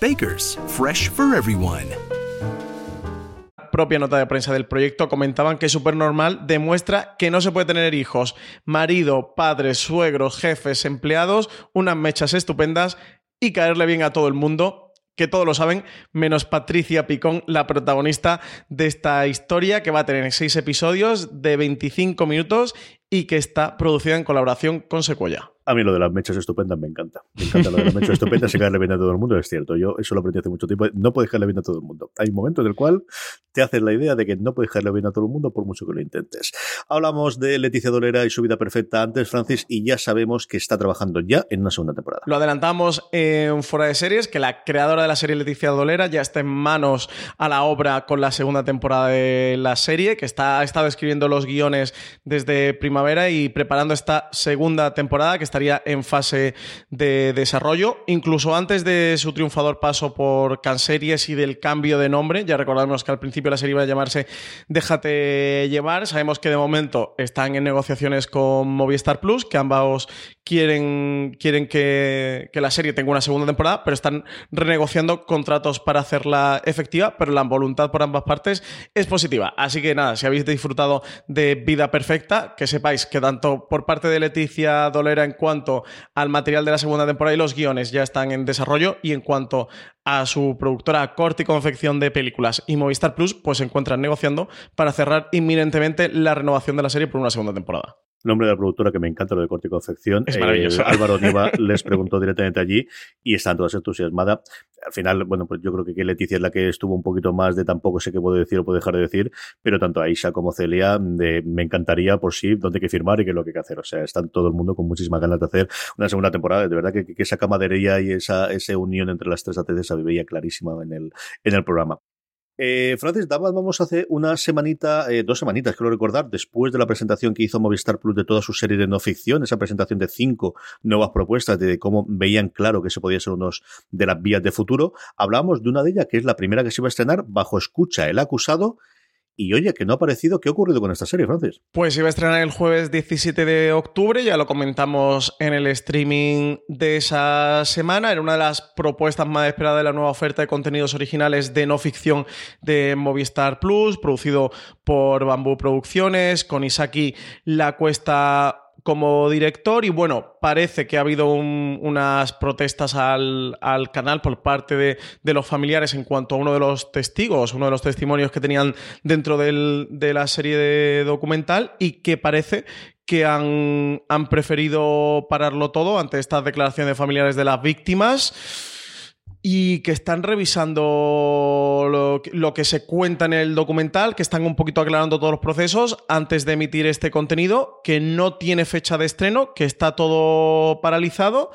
Baker's, fresh for everyone. propia nota de prensa del proyecto comentaban que Supernormal demuestra que no se puede tener hijos, marido, padres, suegros, jefes, empleados, unas mechas estupendas y caerle bien a todo el mundo que todos lo saben, menos Patricia Picón, la protagonista de esta historia, que va a tener seis episodios de 25 minutos y que está producida en colaboración con Sequoia. A mí lo de las mechas estupendas me encanta. Me encanta lo de las mechas estupendas y caerle bien a todo el mundo, es cierto. Yo eso lo aprendí hace mucho tiempo. No puedes caerle bien a todo el mundo. Hay un momento en el cual te haces la idea de que no puedes caerle bien a todo el mundo por mucho que lo intentes. Hablamos de Leticia Dolera y su vida perfecta antes, Francis, y ya sabemos que está trabajando ya en una segunda temporada. Lo adelantamos en Fuera de Series, que la creadora de la serie Leticia Dolera ya está en manos a la obra con la segunda temporada de la serie, que está, ha estado escribiendo los guiones desde primavera y preparando esta segunda temporada que estaría en fase de desarrollo, incluso antes de su triunfador paso por Canseries y del cambio de nombre. Ya recordamos que al principio la serie iba a llamarse Déjate llevar. Sabemos que de momento están en negociaciones con Movistar Plus, que ambos quieren, quieren que, la serie tenga una segunda temporada, pero están renegociando contratos para hacerla efectiva, pero la voluntad por ambas partes es positiva. Así que nada, si habéis disfrutado de Vida Perfecta, que que tanto por parte de Leticia Dolera en cuanto al material de la segunda temporada y los guiones ya están en desarrollo y en cuanto a su productora Corte y Confección de Películas y Movistar Plus, pues se encuentran negociando para cerrar inminentemente la renovación de la serie por una segunda temporada nombre de la productora que me encanta, lo de corte y confección. Es maravilloso. Eh, Álvaro Niva les preguntó directamente allí y están todas entusiasmadas. Al final, bueno, pues yo creo que Leticia es la que estuvo un poquito más de tampoco sé qué puedo decir o puedo dejar de decir, pero tanto Aisha como Celia de, me encantaría por sí dónde hay que firmar y qué es lo que hay que hacer. O sea, están todo el mundo con muchísimas ganas de hacer una segunda temporada. De verdad que, que esa camadería y esa, esa unión entre las tres ATC se veía clarísima en el, en el programa. Eh, Francis Damas, vamos a hacer una semanita, eh, dos semanitas, quiero recordar, después de la presentación que hizo Movistar Plus de toda su serie de no ficción, esa presentación de cinco nuevas propuestas de cómo veían claro que se podía ser unos de las vías de futuro, hablamos de una de ellas que es la primera que se iba a estrenar bajo escucha el acusado y oye, que no ha aparecido, ¿qué ha ocurrido con esta serie, Francis? Pues iba a estrenar el jueves 17 de octubre, ya lo comentamos en el streaming de esa semana. Era una de las propuestas más esperadas de la nueva oferta de contenidos originales de no ficción de Movistar Plus, producido por Bambú Producciones, con Isaki La Cuesta como director y bueno, parece que ha habido unas protestas al, canal por parte de, los familiares en cuanto a uno de los testigos, uno de los testimonios que tenían dentro de la serie de documental y que parece que han, han preferido pararlo todo ante estas declaraciones de familiares de las víctimas y que están revisando lo, que se cuenta en el documental, que están un poquito aclarando todos los procesos antes de emitir este contenido, que no tiene fecha de estreno, que está todo paralizado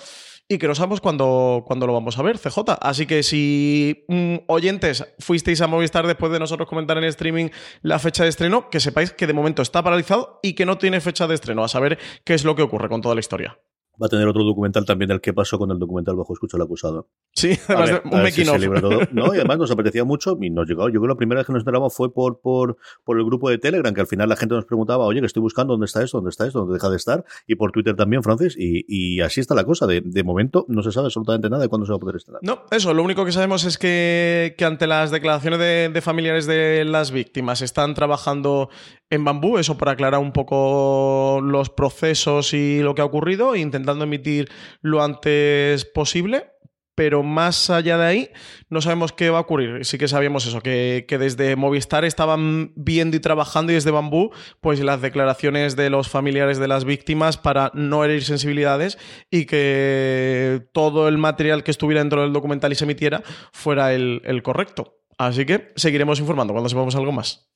y que no sabemos cuándo, lo vamos a ver, CJ. Así que si mm, oyentes fuisteis a Movistar después de nosotros comentar en streaming la fecha de estreno, que sepáis que de momento está paralizado y que no tiene fecha de estreno, a saber qué es lo que ocurre con toda la historia va a tener otro documental también del que pasó con el documental bajo escucho al acusado. Sí, además un making No, y además nos apetecía mucho y nos llegó. Yo creo que la primera vez que nos enteramos fue por, por, por el grupo de Telegram, que al final la gente nos preguntaba, oye, que estoy buscando dónde está esto, dónde está esto, dónde deja de estar, y por Twitter también, Francis, y, y así está la cosa. De, de, momento no se sabe absolutamente nada de cuándo se va a poder estrenar. No, eso, lo único que sabemos es que, que ante las declaraciones de, de familiares de las víctimas están trabajando en bambú, eso para aclarar un poco los procesos y lo que ha ocurrido, intentando emitir lo antes posible, pero más allá de ahí no sabemos qué va a ocurrir. Sí que sabíamos eso, que, que, desde Movistar estaban viendo y trabajando y desde Bambú, pues las declaraciones de los familiares de las víctimas para no herir sensibilidades y que todo el material que estuviera dentro del documental y se emitiera fuera el, el correcto. Así que seguiremos informando cuando sepamos algo más.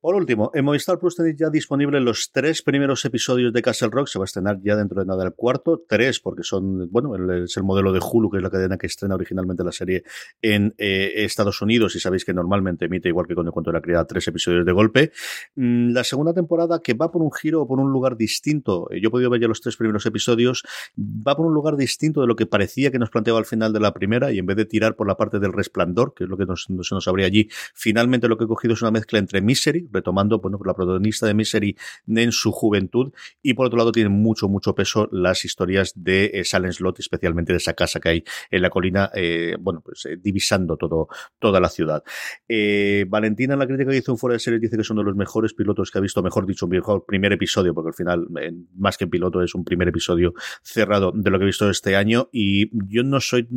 Por último, en Movistar Plus tenéis ya disponibles los tres primeros episodios de Castle Rock. Se va a estrenar ya dentro de nada el cuarto. Tres, porque son, bueno, es el modelo de Hulu, que es la cadena que estrena originalmente la serie en eh, Estados Unidos. Y sabéis que normalmente emite, igual que con el cuento de la criada, tres episodios de golpe. Mm, la segunda temporada, que va por un giro o por un lugar distinto. Yo he podido ver ya los tres primeros episodios. Va por un lugar distinto de lo que parecía que nos planteaba al final de la primera. Y en vez de tirar por la parte del resplandor, que es lo que nos, se nos abría allí, finalmente lo que he cogido es una mezcla entre Misery, retomando bueno, la protagonista de Misery en su juventud y por otro lado tienen mucho, mucho peso las historias de eh, Silent Slot, especialmente de esa casa que hay en la colina, eh, bueno, pues eh, divisando todo, toda la ciudad. Eh, Valentina en la crítica que hizo un fuera de series dice que son de los mejores pilotos que ha visto, mejor dicho, un mejor primer episodio, porque al final, más que piloto, es un primer episodio cerrado de lo que he visto este año y yo no soy,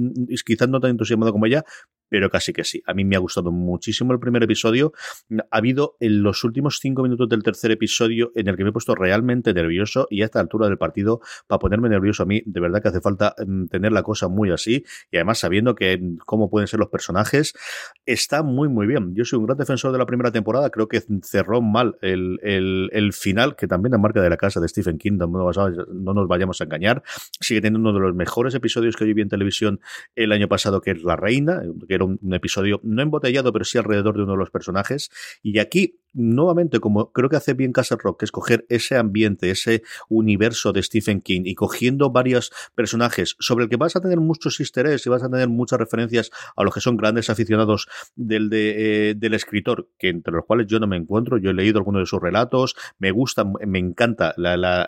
quizás no tan entusiasmado como ella, pero casi que sí. A mí me ha gustado muchísimo el primer episodio. Ha habido en los últimos cinco minutos del tercer episodio en el que me he puesto realmente nervioso y a esta altura del partido, para ponerme nervioso a mí, de verdad que hace falta mm, tener la cosa muy así y además sabiendo que mm, cómo pueden ser los personajes, está muy, muy bien. Yo soy un gran defensor de la primera temporada, creo que cerró mal el, el, final, que también la marca de la casa de Stephen King, no, no nos vayamos a engañar, sigue teniendo uno de los mejores episodios que yo vi en televisión el año pasado, que es La Reina, que era un, episodio no embotellado, pero sí alrededor de uno de los personajes. Y aquí, nuevamente, como creo que hace bien Castle Rock, que es coger ese ambiente, ese universo de Stephen King y cogiendo varios personajes sobre el que vas a tener muchos easter eggs y vas a tener muchas referencias a los que son grandes aficionados del, de, eh, del escritor, que entre los cuales yo no me encuentro. Yo he leído algunos de sus relatos, me gusta, me encanta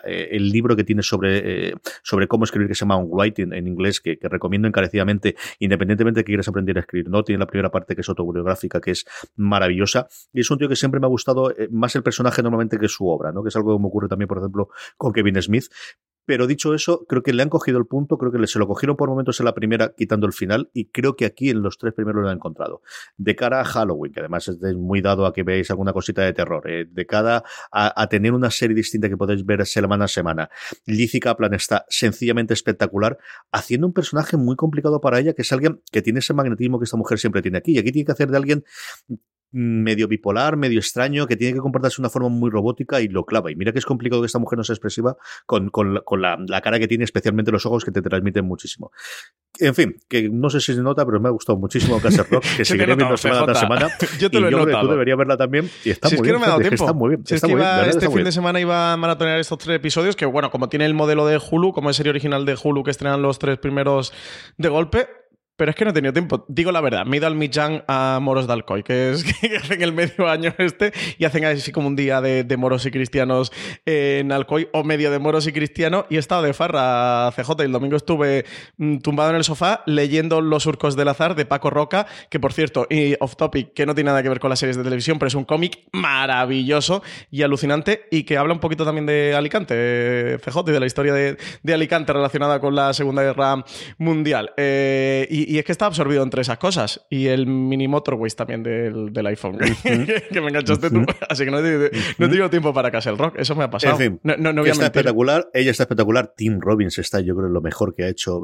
eh, el libro que tiene sobre, eh, sobre cómo escribir, que se llama On Writing en inglés, que, que recomiendo encarecidamente, independientemente de que quieras aprender a escribir no tiene la primera parte que es autobiográfica, que es maravillosa. Y es un tío que siempre me ha gustado eh, más el personaje normalmente que su obra, ¿no? Que es algo que me ocurre también, por ejemplo, con Kevin Smith. Pero dicho eso, creo que le han cogido el punto, creo que se lo cogieron por momentos en la primera, quitando el final, y creo que aquí en los tres primeros lo han encontrado. De cara a Halloween, que además es muy dado a que veáis alguna cosita de terror, eh, de cara a, tener una serie distinta que podéis ver semana a semana. Lizzie Kaplan está sencillamente espectacular, haciendo un personaje muy complicado para ella, que es alguien que tiene ese magnetismo que esta mujer siempre tiene aquí. Y aquí tiene que hacer de alguien medio bipolar, medio extraño, que tiene que comportarse de una forma muy robótica y lo clava. Y mira que es complicado que esta mujer no sea expresiva con, con, con la, la, cara que tiene, especialmente los ojos que te transmiten muchísimo. En fin, que no sé si se nota, pero me ha gustado muchísimo Castle Rock, que seguiré viendo semana tras semana. yo te lo he yo notado. tú deberías verla también. Y está si muy es que bien. no me ha dado tiempo. Está muy bien. Si está es que muy iba, bien, este fin bien. de semana iba a maratonear estos tres episodios, que bueno, como tiene el modelo de Hulu, como es serie original de Hulu, que estrenan los tres primeros de golpe, pero es que no he tenido tiempo. Digo la verdad, me he ido al Michan a Moros de Alcoy, que es que hacen el medio año este y hacen así como un día de, de moros y cristianos en Alcoy o medio de moros y cristianos y he estado de farra CJ y el domingo estuve mm, tumbado en el sofá leyendo Los surcos del azar de Paco Roca, que por cierto, y off topic, que no tiene nada que ver con las series de televisión, pero es un cómic maravilloso y alucinante y que habla un poquito también de Alicante, CJ, y de la historia de, de Alicante relacionada con la Segunda Guerra Mundial. Eh, y, y, es que está absorbido entre esas cosas. Y el mini motorways también del, del iPhone, que me enganchaste tú. Así que no he, no tiempo para Castle Rock. Eso me ha pasado. En fin, no, no, no voy a está mentir. espectacular, ella está espectacular, Tim Robbins está, yo creo, lo mejor que ha hecho.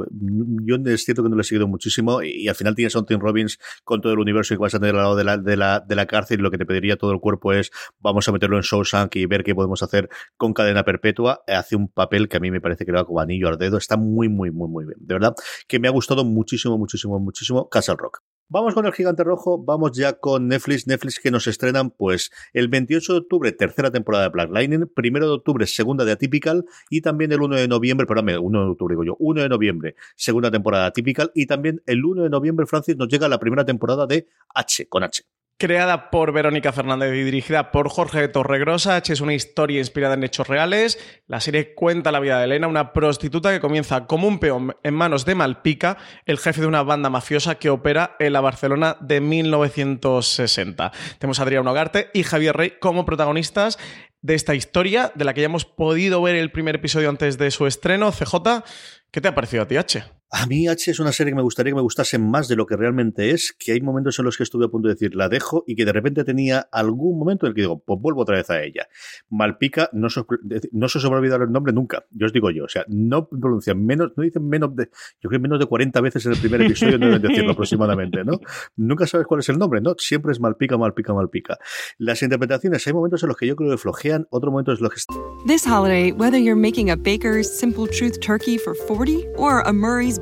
Yo es cierto que no le he seguido muchísimo y, y al final tienes a un Tim Robbins con todo el universo y que vas a tener al lado de la, de, la, de la cárcel y lo que te pediría todo el cuerpo es vamos a meterlo en Shawshank y ver qué podemos hacer con cadena perpetua. Hace un papel que a mí me parece que le va como anillo al dedo. Está muy, muy, muy, muy bien. De verdad que me ha gustado muchísimo, muchísimo, muchísimo Castle Rock. Vamos con el gigante rojo, vamos ya con Netflix, Netflix que nos estrenan pues el 28 de octubre, tercera temporada de Black Lightning, primero de octubre, segunda de Atypical y también el 1 de noviembre, perdón, 1 de octubre digo yo, 1 de noviembre, segunda temporada de Atypical y también el 1 de noviembre, Francis, nos llega la primera temporada de H, con H. Creada por Verónica Fernández y dirigida por Jorge Torregrosa, H es una historia inspirada en hechos reales. La serie cuenta la vida de Elena, una prostituta que comienza como un peón en manos de Malpica, el jefe de una banda mafiosa que opera en la Barcelona de 1960. Tenemos a Adrián Ogarte y Javier Rey como protagonistas de esta historia, de la que ya hemos podido ver el primer episodio antes de su estreno. CJ, ¿qué te ha parecido a ti, H? A mí H es una serie que me gustaría que me gustase más de lo que realmente es, que hay momentos en los que estuve a punto de decir la dejo y que de repente tenía algún momento en el que digo, pues vuelvo otra vez a ella. Malpica, no no se os va a olvidar el nombre nunca, yo os digo yo, o sea, no pronuncian menos, no dicen menos de, yo creo menos de 40 veces en el primer episodio, no deben decirlo aproximadamente, ¿no? Nunca sabes cuál es el nombre, ¿no? Siempre es Malpica, Malpica, Malpica. Las interpretaciones, hay momentos en los que yo creo que flojean, otros momentos en los que... This holiday, whether you're making a Baker's Simple Truth turkey for 40 or a Murray's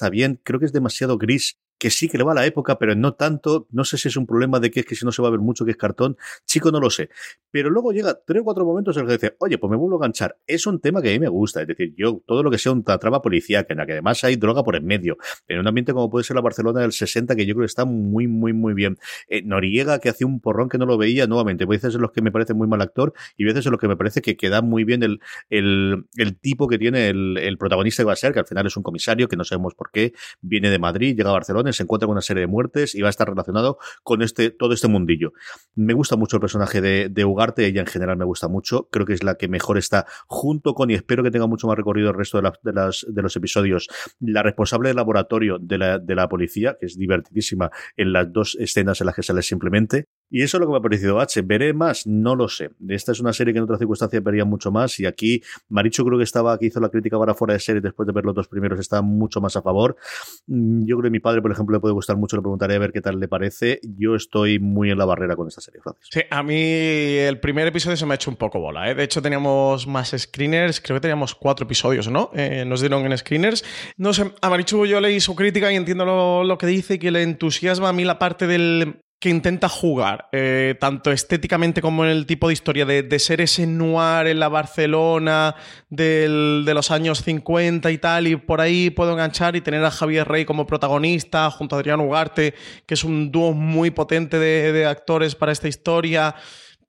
está bien, creo que es demasiado gris que sí que le va a la época, pero no tanto. No sé si es un problema de que es que si no se va a ver mucho que es cartón. Chico, no lo sé. Pero luego llega tres o cuatro momentos en los que dice, oye, pues me vuelvo a enganchar. Es un tema que a mí me gusta. Es decir, yo, todo lo que sea una trama policíaca, en la que además hay droga por en medio, en un ambiente como puede ser la Barcelona del 60, que yo creo que está muy, muy, muy bien. Eh, Noriega, que hacía un porrón que no lo veía, nuevamente, veces en los que me parece muy mal actor y veces en los que me parece que queda muy bien el, el, el tipo que tiene el, el protagonista que va a ser, que al final es un comisario, que no sabemos por qué, viene de Madrid, llega a Barcelona, se encuentra con una serie de muertes y va a estar relacionado con este, todo este mundillo. Me gusta mucho el personaje de, de Ugarte, ella en general me gusta mucho, creo que es la que mejor está junto con, y espero que tenga mucho más recorrido el resto de, de, las, de los episodios, la responsable del laboratorio de la, de la policía, que es divertidísima en las dos escenas en las que sale simplemente, y eso es lo que me ha parecido H. ¿Veré más? No lo sé. Esta es una serie que en otras circunstancias vería mucho más. Y aquí, Maricho creo que estaba, que hizo la crítica para fuera de serie después de ver los dos primeros, está mucho más a favor. Yo creo que mi padre, por ejemplo, le puede gustar mucho. Le preguntaré a ver qué tal le parece. Yo estoy muy en la barrera con esta serie, Francis. Sí, a mí el primer episodio se me ha hecho un poco bola. ¿eh? De hecho, teníamos más screeners. Creo que teníamos cuatro episodios, ¿no? Eh, nos dieron en screeners. No sé, a Marichu yo leí su crítica y entiendo lo, lo que dice y que le entusiasma a mí la parte del que intenta jugar, eh, tanto estéticamente como en el tipo de historia, de, de ser ese noir en la Barcelona del, de los años 50 y tal, y por ahí puedo enganchar y tener a Javier Rey como protagonista, junto a Adrián Ugarte, que es un dúo muy potente de, de actores para esta historia.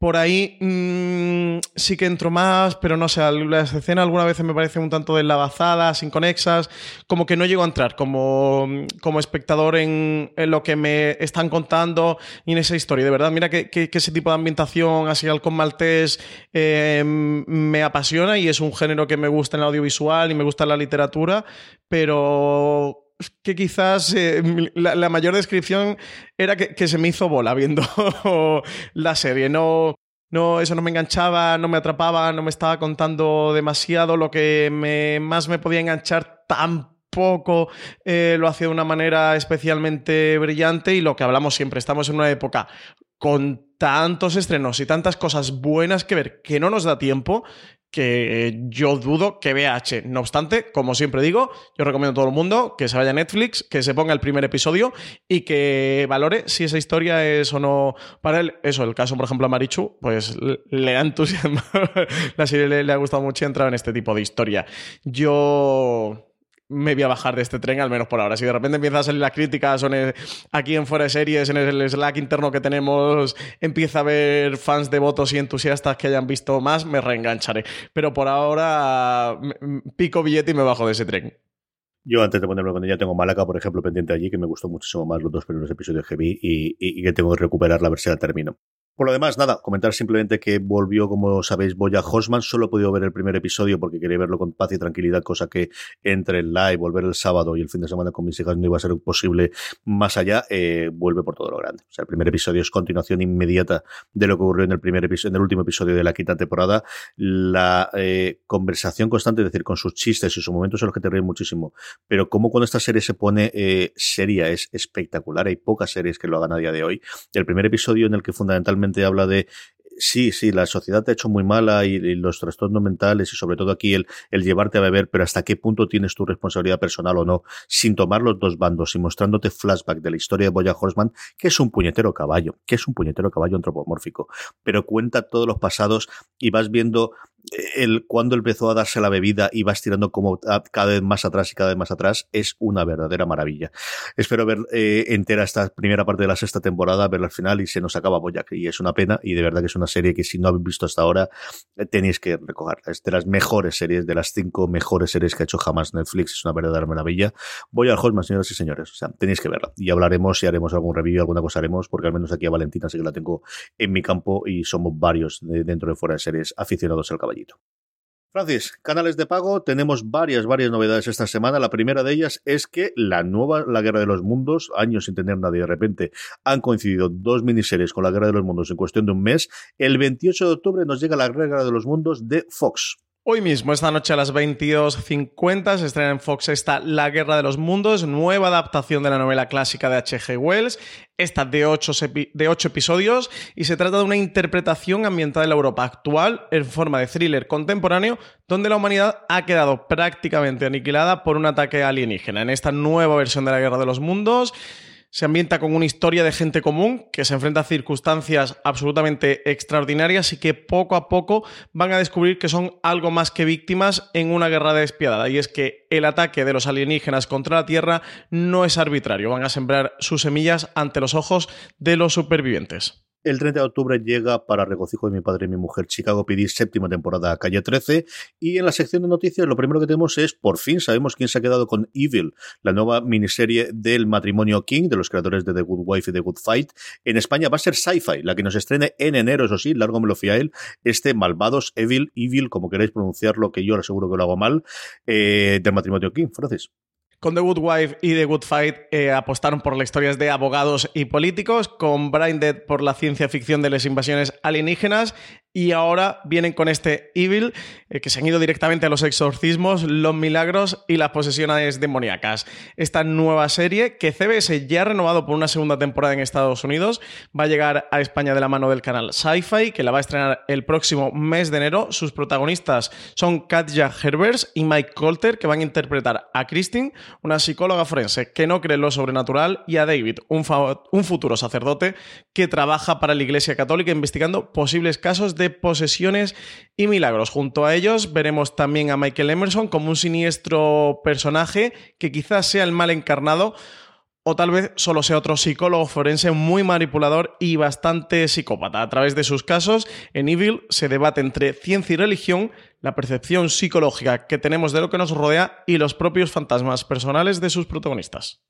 Por ahí mmm, sí que entro más, pero no sé, las escenas algunas veces me parecen un tanto deslavazadas, inconexas, como que no llego a entrar como, como espectador en, lo que me están contando y en esa historia. De verdad, mira que, ese tipo de ambientación, así halcón maltés, eh, me apasiona y es un género que me gusta en el audiovisual y me gusta en la literatura, pero que quizás eh, la, mayor descripción era que, que, se me hizo bola viendo la serie. No, no, eso no me enganchaba, no me atrapaba, no me estaba contando demasiado. Lo que me, más me podía enganchar tampoco eh, lo hacía de una manera especialmente brillante y lo que hablamos siempre, estamos en una época con tantos estrenos y tantas cosas buenas que ver que no nos da tiempo que yo dudo que vea H. No obstante, como siempre digo, yo recomiendo a todo el mundo que se vaya a Netflix, que se ponga el primer episodio y que valore si esa historia es o no para él. Eso, el caso, por ejemplo, a Marichu, pues le ha entusiasmado, la serie le, ha gustado mucho entrado en este tipo de historia. Yo me voy a bajar de este tren, al menos por ahora. Si de repente empieza a salir las críticas aquí en Fuera de Series, en el Slack interno que tenemos, empieza a haber fans devotos y entusiastas que hayan visto más, me reengancharé. Pero por ahora pico billete y me bajo de ese tren. Yo antes de ponerme con ella tengo Málaga, por ejemplo, pendiente allí, que me gustó muchísimo más los dos primeros episodios que vi y, y, y que tengo que recuperar la versión al término. Por lo demás, nada, comentar simplemente que volvió, como sabéis, Boya Horseman. Solo he podido ver el primer episodio porque quería verlo con paz y tranquilidad, cosa que entre el live, volver el sábado y el fin de semana con mis hijas no iba a ser posible más allá. Eh, vuelve por todo lo grande. O sea, el primer episodio es continuación inmediata de lo que ocurrió en el primer en el último episodio de la quinta temporada. La eh, conversación constante, es decir, con sus chistes y sus momentos en los que te ríes muchísimo. Pero como cuando esta serie se pone eh, seria es espectacular. Hay pocas series que lo hagan a día de hoy. El primer episodio en el que fundamentalmente habla de sí, sí, la sociedad te ha hecho muy mala y, los trastornos mentales y sobre todo aquí el, el, llevarte a beber, pero hasta qué punto tienes tu responsabilidad personal o no, sin tomar los dos bandos y mostrándote flashback de la historia de Boya Horseman, que es un puñetero caballo, que es un puñetero caballo antropomórfico, pero cuenta todos los pasados y vas viendo cuando empezó a darse la bebida y vas tirando como cada vez más atrás y cada vez más atrás, es una verdadera maravilla. Espero ver eh, entera esta primera parte de la sexta temporada, verla al final y se nos acaba Boyack. Y es una pena y de verdad que es una serie que si no habéis visto hasta ahora, eh, tenéis que recoger. Es de las mejores series, de las cinco mejores series que ha hecho jamás Netflix. Es una verdadera maravilla. Voy al Hotman, señoras y señores. O sea, tenéis que verla. Y hablaremos y haremos algún review, alguna cosa haremos, porque al menos aquí a Valentina sí que la tengo en mi campo y somos varios dentro y fuera de series aficionados al Francis, canales de pago, tenemos varias, varias novedades esta semana. La primera de ellas es que la nueva La Guerra de los Mundos, años sin tener nadie de repente, han coincidido dos miniseries con La Guerra de los Mundos en cuestión de un mes. El 28 de octubre nos llega La Guerra de los Mundos de Fox. Hoy mismo, esta noche a las 22.50, se estrena en Fox esta La Guerra de los Mundos, nueva adaptación de la novela clásica de H.G. Wells, esta de ocho, de ocho episodios, y se trata de una interpretación ambientada en la Europa actual en forma de thriller contemporáneo, donde la humanidad ha quedado prácticamente aniquilada por un ataque alienígena. En esta nueva versión de La Guerra de los Mundos, se ambienta con una historia de gente común que se enfrenta a circunstancias absolutamente extraordinarias y que poco a poco van a descubrir que son algo más que víctimas en una guerra despiadada. Y es que el ataque de los alienígenas contra la Tierra no es arbitrario, van a sembrar sus semillas ante los ojos de los supervivientes. El 30 de octubre llega para regocijo de mi padre y mi mujer Chicago PD, séptima temporada, calle 13. Y en la sección de noticias, lo primero que tenemos es, por fin, sabemos quién se ha quedado con Evil, la nueva miniserie del matrimonio King, de los creadores de The Good Wife y The Good Fight. En España va a ser Sci-Fi, la que nos estrene en enero, eso sí, largo me lo fía él. Este Malvados, Evil, Evil, como queréis pronunciarlo, que yo le aseguro que lo hago mal, eh, del matrimonio King. Francis. Con The Good Wife y The Good Fight eh, apostaron por las historias de abogados y políticos, con Brain Dead por la ciencia ficción de las invasiones alienígenas y ahora vienen con este Evil, eh, que se han ido directamente a los exorcismos, los milagros y las posesiones demoníacas. Esta nueva serie, que CBS ya ha renovado por una segunda temporada en Estados Unidos, va a llegar a España de la mano del canal Sci-Fi, que la va a estrenar el próximo mes de enero. Sus protagonistas son Katja Herbers y Mike Colter, que van a interpretar a Christine, una psicóloga forense que no cree en lo sobrenatural, y a David, un, un futuro sacerdote que trabaja para la Iglesia Católica investigando posibles casos de posesiones y milagros. Junto a ellos veremos también a Michael Emerson como un siniestro personaje que quizás sea el mal encarnado o tal vez solo sea otro psicólogo forense muy manipulador y bastante psicópata. A través de sus casos, en Evil se debate entre ciencia y religión, la percepción psicológica que tenemos de lo que nos rodea y los propios fantasmas personales de sus protagonistas.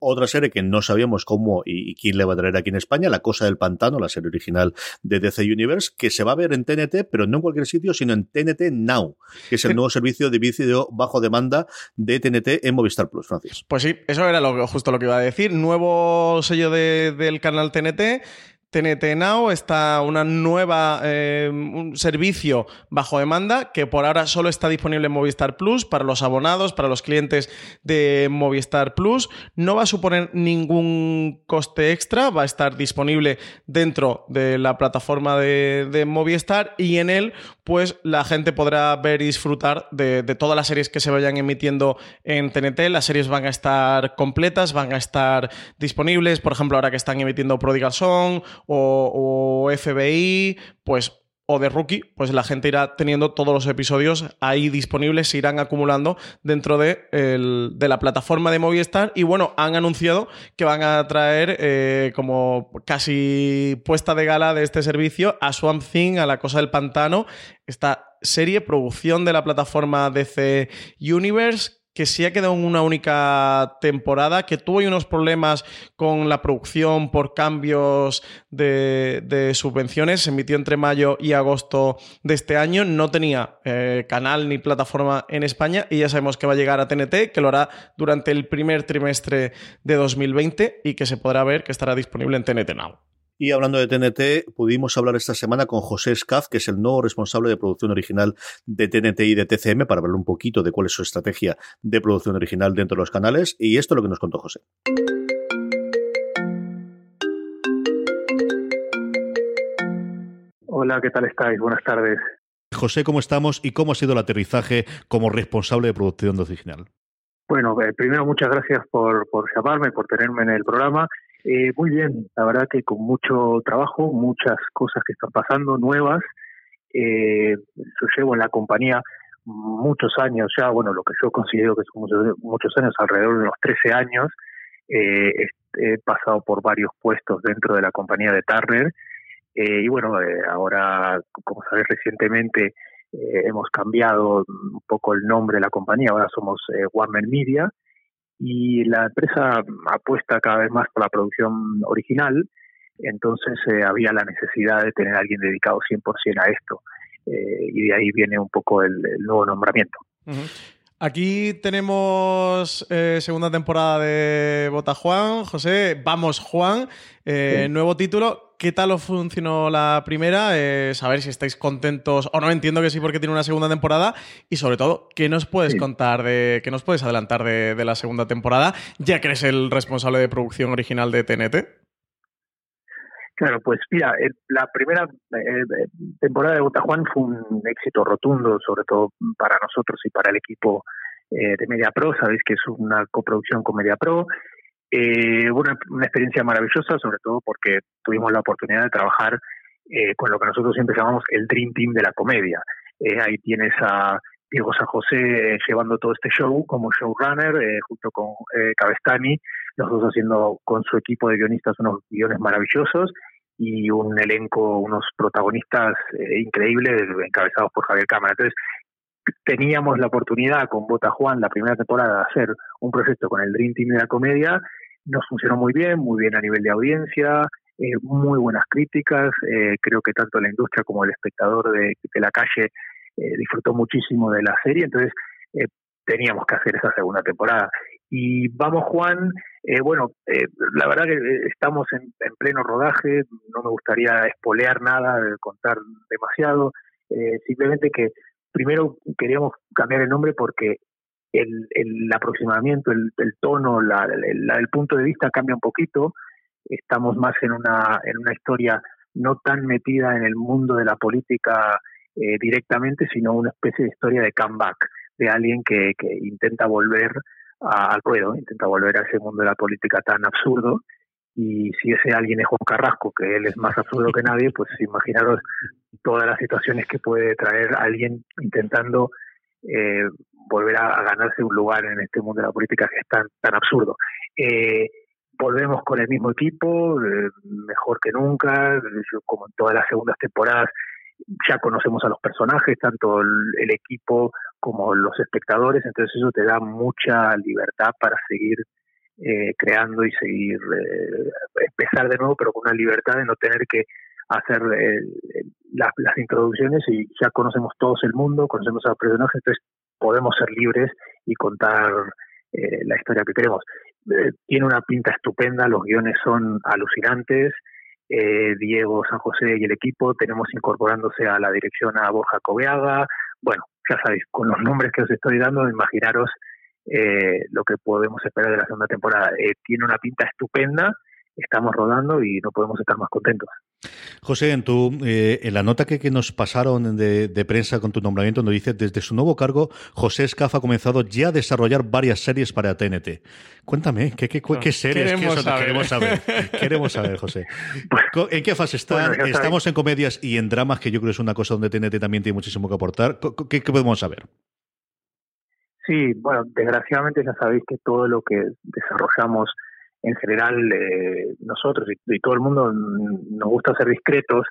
Otra serie que no sabíamos cómo y, quién le va a traer aquí en España, La Cosa del Pantano, la serie original de DC Universe, que se va a ver en TNT, pero no en cualquier sitio, sino en TNT Now, que es el nuevo servicio de vídeo bajo demanda de TNT en Movistar Plus, Francis. Pues sí, eso era lo, justo lo que iba a decir. Nuevo sello del canal TNT TNT Now está una nueva eh, un servicio bajo demanda que por ahora solo está disponible en Movistar Plus para los abonados, para los clientes de Movistar Plus. No va a suponer ningún coste extra, va a estar disponible dentro de la plataforma de, Movistar y en él pues la gente podrá ver y disfrutar de, de todas las series que se vayan emitiendo en TNT. Las series van a estar completas, van a estar disponibles, por ejemplo ahora que están emitiendo Prodigal Song o, FBI, pues o de Rookie, pues la gente irá teniendo todos los episodios ahí disponibles, se irán acumulando dentro de, de la plataforma de Movistar. Y bueno, han anunciado que van a traer eh, como casi puesta de gala de este servicio a Swamp Thing, a la cosa del pantano, esta serie, producción de la plataforma DC Universe, que sí ha quedado en una única temporada, que tuvo unos problemas con la producción por cambios de, subvenciones, se emitió entre mayo y agosto de este año, no tenía eh, canal ni plataforma en España y ya sabemos que va a llegar a TNT, que lo hará durante el primer trimestre de 2020 y que se podrá ver que estará disponible en TNT Now. Y hablando de TNT, pudimos hablar esta semana con José Scaf, que es el nuevo responsable de producción original de TNT y de TCM, para hablar un poquito de cuál es su estrategia de producción original dentro de los canales. Y esto es lo que nos contó José. Hola, ¿qué tal estáis? Buenas tardes. José, ¿cómo estamos y cómo ha sido el aterrizaje como responsable de producción original? Bueno, eh, primero muchas gracias por, por llamarme, por tenerme en el programa eh, muy bien, la verdad que con mucho trabajo, muchas cosas que están pasando, nuevas. Eh, yo llevo en la compañía muchos años ya, bueno, lo que yo considero que son muchos, años, alrededor de los 13 años. Eh, he pasado por varios puestos dentro de la compañía de Turner. Eh, y bueno, eh, ahora, como sabes, recientemente hemos cambiado un poco el nombre de la compañía, ahora somos Warner Media y la empresa apuesta cada vez más por la producción original, entonces eh, había la necesidad de tener a alguien dedicado 100% a esto eh, y de ahí viene un poco el, nuevo nombramiento. Aquí tenemos eh, segunda temporada de Bota Juan. José, vamos Juan, nuevo título. ¿Qué tal os funcionó la primera? Eh, saber si estáis contentos o no. Entiendo que sí, porque tiene una segunda temporada. Y sobre todo, ¿qué nos puedes contar de, qué nos puedes adelantar de, la segunda temporada? Ya que eres el responsable de producción original de TNT. Claro, pues mira, la primera eh, temporada de Botajuan fue un éxito rotundo, sobre todo para nosotros y para el equipo eh, de Media Pro. Sabéis que es una coproducción con Media Pro eh, una, una, experiencia maravillosa, sobre todo porque tuvimos la oportunidad de trabajar eh, con lo que nosotros siempre llamamos el Dream Team de la comedia. Eh, ahí tienes a Diego San José eh, llevando todo este show como showrunner, eh, junto con Cabestani, los dos haciendo con su equipo de guionistas unos guiones maravillosos y un elenco, unos protagonistas increíbles encabezados por Javier Cámara. Entonces, teníamos la oportunidad con Bota Juan la primera temporada de hacer un proyecto con el Dream Team de la comedia nos funcionó muy bien, muy bien a nivel de audiencia, eh, muy buenas críticas, eh, creo que tanto la industria como el espectador de, la calle eh, disfrutó muchísimo de la serie, entonces teníamos que hacer esa segunda temporada. Y vamos Juan, bueno, la verdad que estamos en, pleno rodaje, no me gustaría espolear nada, contar demasiado, simplemente que primero queríamos cambiar el nombre porque el, el aproximamiento, el, tono, la, el punto de vista cambia un poquito. Estamos más en una, en una historia no tan metida en el mundo de la política eh, directamente, sino una especie de historia de comeback, de alguien que, que intenta volver al ruedo, intenta volver a ese mundo de la política tan absurdo. Y si ese alguien es Juan Carrasco, que él es más absurdo que nadie, pues imaginaros todas las situaciones que puede traer alguien intentando eh, volver a, ganarse un lugar en este mundo de la política que es tan, tan absurdo. Eh, volvemos con el mismo equipo, eh, mejor que nunca, como en todas las segundas temporadas, ya conocemos a los personajes, tanto el, equipo como los espectadores, entonces eso te da mucha libertad para seguir eh, creando y seguir, empezar de nuevo, pero con una libertad de no tener que hacer las, las introducciones y ya conocemos todos el mundo, conocemos a los personajes, entonces podemos ser libres y contar eh, la historia que queremos. Eh, tiene una pinta estupenda, los guiones son alucinantes. Eh, Diego San José y el equipo tenemos incorporándose a la dirección a Borja Cobeaga. Bueno, ya sabéis, con los nombres que os estoy dando, imaginaros lo que podemos esperar de la segunda temporada. tiene una pinta estupenda, estamos rodando y no podemos estar más contentos. José, en, tu, eh, en la nota que, que nos pasaron de, prensa con tu nombramiento, nos dice, desde su nuevo cargo, José Escaf ha comenzado ya a desarrollar varias series para TNT. Cuéntame, ¿qué, qué, qué series queremos, saber. queremos saber? queremos saber, José. ¿En qué fase están? Estamos en comedias y en dramas, que yo creo que es una cosa donde TNT también tiene muchísimo que aportar. ¿Qué, qué podemos saber? Sí, bueno, desgraciadamente ya sabéis que todo lo que desarrollamos en general eh, nosotros y, todo el mundo nos gusta ser discretos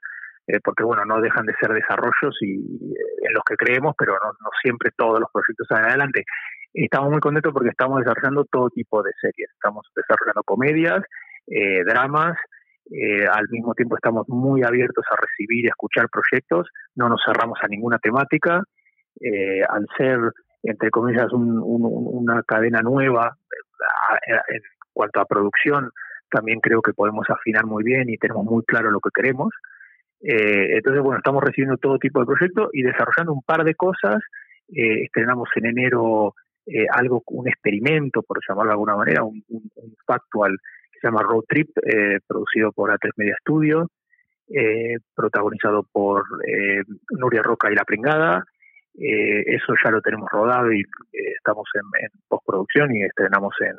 eh, porque bueno no dejan de ser desarrollos y eh, en los que creemos pero no, siempre todos los proyectos salen adelante estamos muy contentos porque estamos desarrollando todo tipo de series. Estamos desarrollando comedias, eh, dramas, al mismo tiempo estamos muy abiertos a recibir y escuchar proyectos, no nos cerramos a ninguna temática. Al ser, entre comillas, una cadena nueva en cuanto a producción, también creo que podemos afinar muy bien y tenemos muy claro lo que queremos. entonces, bueno, estamos recibiendo todo tipo de proyectos y desarrollando un par de cosas. estrenamos en enero eh, algo, un experimento, por llamarlo de alguna manera, un, factual que se llama Road Trip, eh, producido por A3 Media Studio, eh, protagonizado por Nuria Roca y La Pringada. Eso ya lo tenemos rodado y estamos en, postproducción y estrenamos en,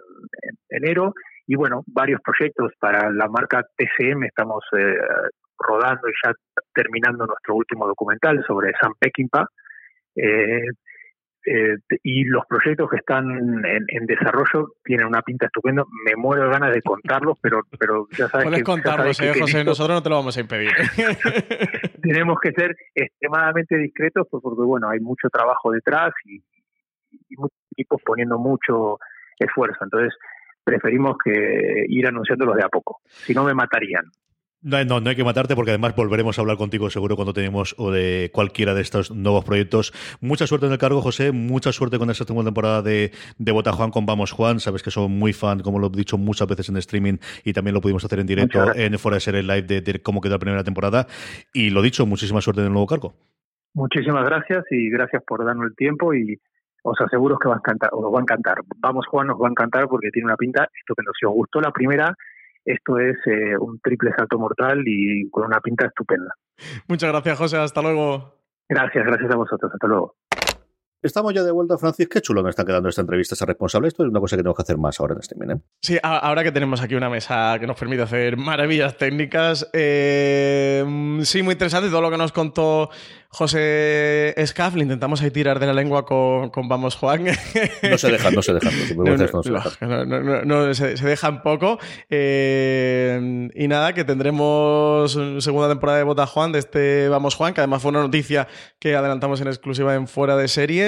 enero. Y bueno, varios proyectos para la marca TCM estamos rodando y ya terminando nuestro último documental sobre Sam Peckinpah. Eh, y los proyectos que están en, desarrollo tienen una pinta estupenda. Me muero de ganas de contarlos, pero, pero ya sabes Puedes contarlos, eh, José, nosotros no te lo vamos a impedir. tenemos que ser extremadamente discretos pues, porque, bueno, hay mucho trabajo detrás y, muchos equipos poniendo mucho esfuerzo. Entonces, preferimos que ir anunciándolos de a poco. Si no, me matarían. No, no, no hay que matarte porque además volveremos a hablar contigo seguro cuando tenemos o de cualquiera de estos nuevos proyectos. Mucha suerte en el cargo, José. Mucha suerte con esta segunda temporada de, de Bota Juan con Vamos Juan. Sabes que soy muy fan, como lo he dicho muchas veces en streaming y también lo pudimos hacer en directo en Fuera de Ser el Live de, cómo quedó la primera temporada. Y lo dicho, muchísima suerte en el nuevo cargo. Muchísimas gracias y gracias por darnos el tiempo y os aseguro que va a encantar, os va a encantar. Vamos Juan, nos va a encantar porque tiene una pinta estupenda. Si os gustó la primera, esto es eh, un triple salto mortal y con una pinta estupenda. Muchas gracias, José. Hasta luego. Gracias, gracias a vosotros. Hasta luego. Estamos ya de vuelta, Francis. Qué chulo nos están quedando esta entrevista a responsable. Esto es una cosa que tengo que hacer más ahora en este ¿eh? Sí, ahora que tenemos aquí una mesa que nos permite hacer maravillas técnicas. Eh, sí, muy interesante todo lo que nos contó José Escaf. Le intentamos ahí tirar de la lengua con, Vamos Juan. No se dejan, no se dejan. No, se, dejan poco. Eh, y nada, que tendremos segunda temporada de Bota Juan de este Vamos Juan, que además fue una noticia que adelantamos en exclusiva en Fuera de Serie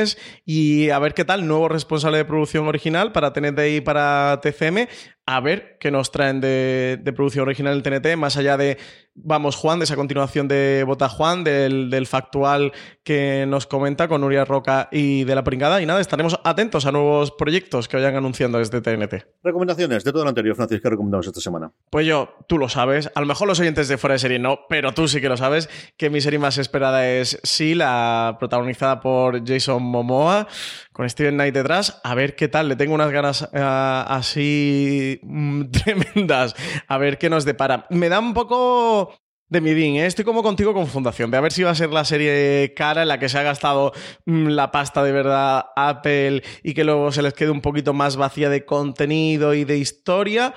y a ver qué tal, nuevo responsable de producción original para TNT y para TCM, a ver qué nos traen de, producción original del TNT, más allá de Vamos Juan, de esa continuación de Bota Juan, del, factual que nos comenta con Nuria Roca y de la pringada. Y nada, estaremos atentos a nuevos proyectos que vayan anunciando desde TNT. Recomendaciones de todo lo anterior, Francis, ¿qué recomendamos esta semana? Pues yo, tú lo sabes, a lo mejor los oyentes de fuera de serie no, pero tú sí que lo sabes, que mi serie más esperada es Sí, la protagonizada por Jason Momoa, con Steven Knight detrás, a ver qué tal, le tengo unas ganas eh, así mm, tremendas, a ver qué nos depara. Me da un poco de midín, ¿eh? estoy como contigo con Fundación, de a ver si va a ser la serie cara en la que se ha gastado mm, la pasta de verdad Apple y que luego se les quede un poquito más vacía de contenido y de historia.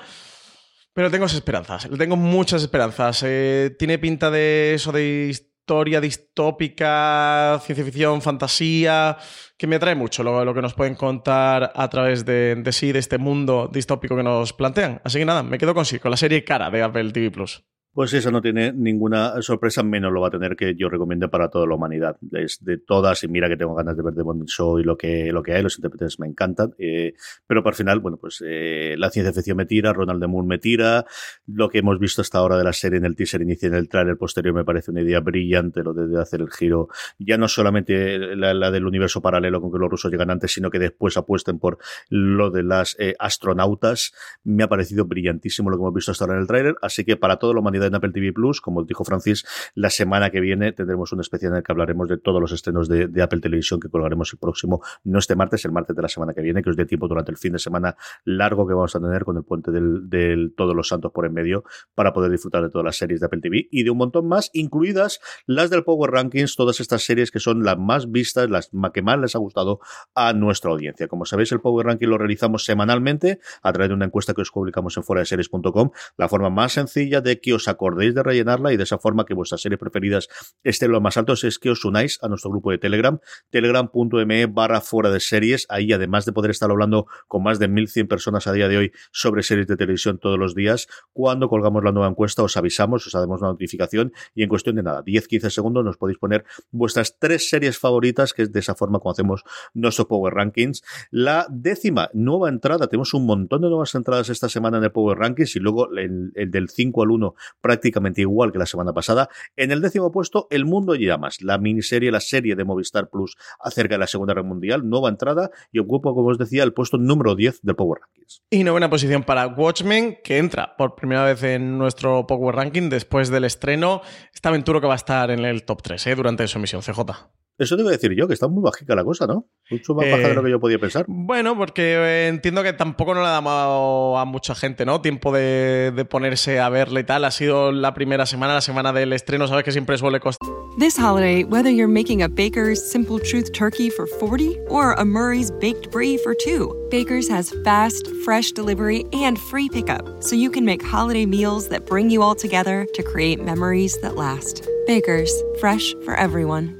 Pero tengo esperanzas, tengo muchas esperanzas. Eh, tiene pinta de eso de historia distópica, ciencia ficción, fantasía, que me atrae mucho lo, lo que nos pueden contar a través de, de, sí, de este mundo distópico que nos plantean. Así que nada, me quedo con sí, con la serie cara de Apple TV Plus. Pues eso no tiene ninguna sorpresa, menos lo va a tener que yo recomiende para toda la humanidad. Es de todas, y mira que tengo ganas de ver The Bond Show y lo que, lo que hay, los intérpretes me encantan. Eh, pero para el final, bueno, pues eh, la ciencia ficción me tira, Ronald de Moon me tira. Lo que hemos visto hasta ahora de la serie en el teaser inicio y en el trailer posterior me parece una idea brillante, lo de, hacer el giro, ya no solamente la, del universo paralelo con que los rusos llegan antes, sino que después apuesten por lo de las eh, astronautas. Me ha parecido brillantísimo lo que hemos visto hasta ahora en el trailer. Así que para toda la humanidad en Apple TV Plus. Como dijo Francis, la semana que viene tendremos un especial en el que hablaremos de todos los estrenos de, Apple Televisión que colgaremos el próximo, no este martes, el martes de la semana que viene, que os dé tiempo durante el fin de semana largo que vamos a tener con el puente del, Todos los Santos por en medio para poder disfrutar de todas las series de Apple TV y de un montón más, incluidas las del Power Rankings, todas estas series que son las más vistas, las que más les ha gustado a nuestra audiencia. Como sabéis, el Power Ranking lo realizamos semanalmente a través de una encuesta que os publicamos en fuera de series.com, la forma más sencilla de que os acordéis de rellenarla y de esa forma que vuestras series preferidas estén lo más altos es que os unáis a nuestro grupo de Telegram, telegram.me barra fuera de series. Ahí, además de poder estar hablando con más de 1.100 personas a día de hoy sobre series de televisión todos los días, cuando colgamos la nueva encuesta os avisamos, os hacemos una notificación y en cuestión de nada, 10-15 segundos nos podéis poner vuestras tres series favoritas, que es de esa forma como hacemos nuestro Power Rankings. La décima nueva entrada, tenemos un montón de nuevas entradas esta semana en el Power Rankings y luego el, el del 5 al 1 prácticamente igual que la semana pasada. En el décimo puesto, El Mundo y Llamas, la miniserie, la serie de Movistar Plus acerca de la Segunda Guerra Mundial, nueva entrada y ocupa, como os decía, el puesto número 10 del Power Rankings. Y novena posición para Watchmen, que entra por primera vez en nuestro Power Ranking después del estreno. Esta aventura que va a estar en el top 3 ¿eh? durante su emisión, CJ. Eso debo decir yo, que está muy bajica la cosa, ¿no? Mucho más baja de lo que yo podía pensar. Bueno, porque eh, entiendo que tampoco no le ha dado a mucha gente, ¿no? Tiempo de, de ponerse a verle y tal. Ha sido la primera semana, la semana del estreno, sabes que siempre suele costar. This holiday, whether you're making a Baker's Simple Truth turkey for 40 or a Murray's Baked Brie for 2, Baker's has fast, fresh delivery and free pickup, so you can make holiday meals that bring you all together to create memories that last. Baker's, fresh for everyone.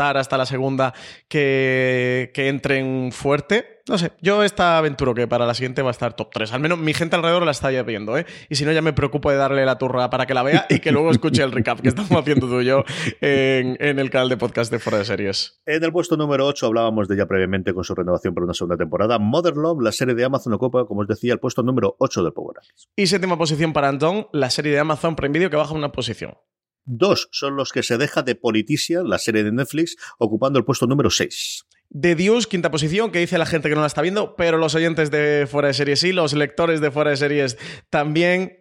hasta la segunda que, que entren fuerte. No sé, yo esta aventura que para la siguiente va a estar top 3. Al menos mi gente alrededor la está ya viendo, ¿eh? Y si no, ya me preocupo de darle la turra para que la vea y que luego escuche el recap que estamos haciendo tú y yo en, en el canal de podcast de Fuera de Series. En el puesto número 8 hablábamos de ya previamente con su renovación para una segunda temporada. Mother Love, la serie de Amazon ocupa, como os decía, el puesto número 8 del Power Rankings. Y séptima posición para Anton, la serie de Amazon Prime Video que baja una posición. Dos son los que se deja de Politician, la serie de Netflix, ocupando el puesto número 6. The Deuce, quinta posición, que dice la gente que no la está viendo, pero los oyentes de Fuera de Series sí, los lectores de Fuera de Series también.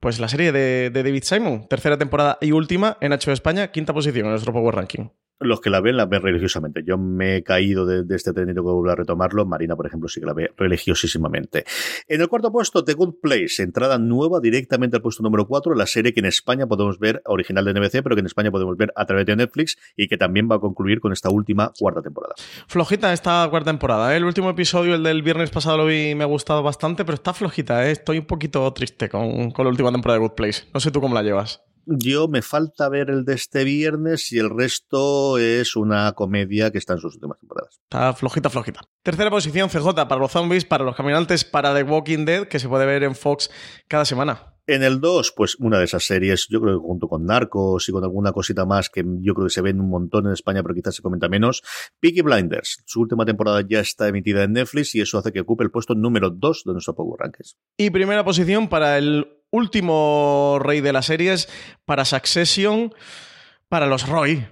Pues la serie de, de David Simon, tercera temporada y última en HBO España, quinta posición en nuestro Power Ranking los que la ven la ven religiosamente. Yo me he caído de, este tren y tengo que volver a retomarlo. Marina, por ejemplo, sí que la ve religiosísimamente. En el cuarto puesto, The Good Place, entrada nueva directamente al puesto número 4, la serie que en España podemos ver, original de NBC, pero que en España podemos ver a través de Netflix y que también va a concluir con esta última cuarta temporada. Flojita esta cuarta temporada. ¿eh? El último episodio, el del viernes pasado, lo vi y me ha gustado bastante, pero está flojita. ¿eh? Estoy un poquito triste con, con la última temporada de Good Place. No sé tú cómo la llevas. Yo me falta ver el de este viernes y el resto es una comedia que está en sus últimas temporadas. Está flojita, flojita. Tercera posición, CJ, para los zombies, para los caminantes, para The Walking Dead, que se puede ver en Fox cada semana. En el 2, pues una de esas series, yo creo que junto con Narcos y con alguna cosita más que yo creo que se ven un montón en España, pero quizás se comenta menos. Peaky Blinders, su última temporada ya está emitida en Netflix y eso hace que ocupe el puesto número 2 de nuestro Power Rankings. Y primera posición para el último rey de las series, para Succession, para los Roy.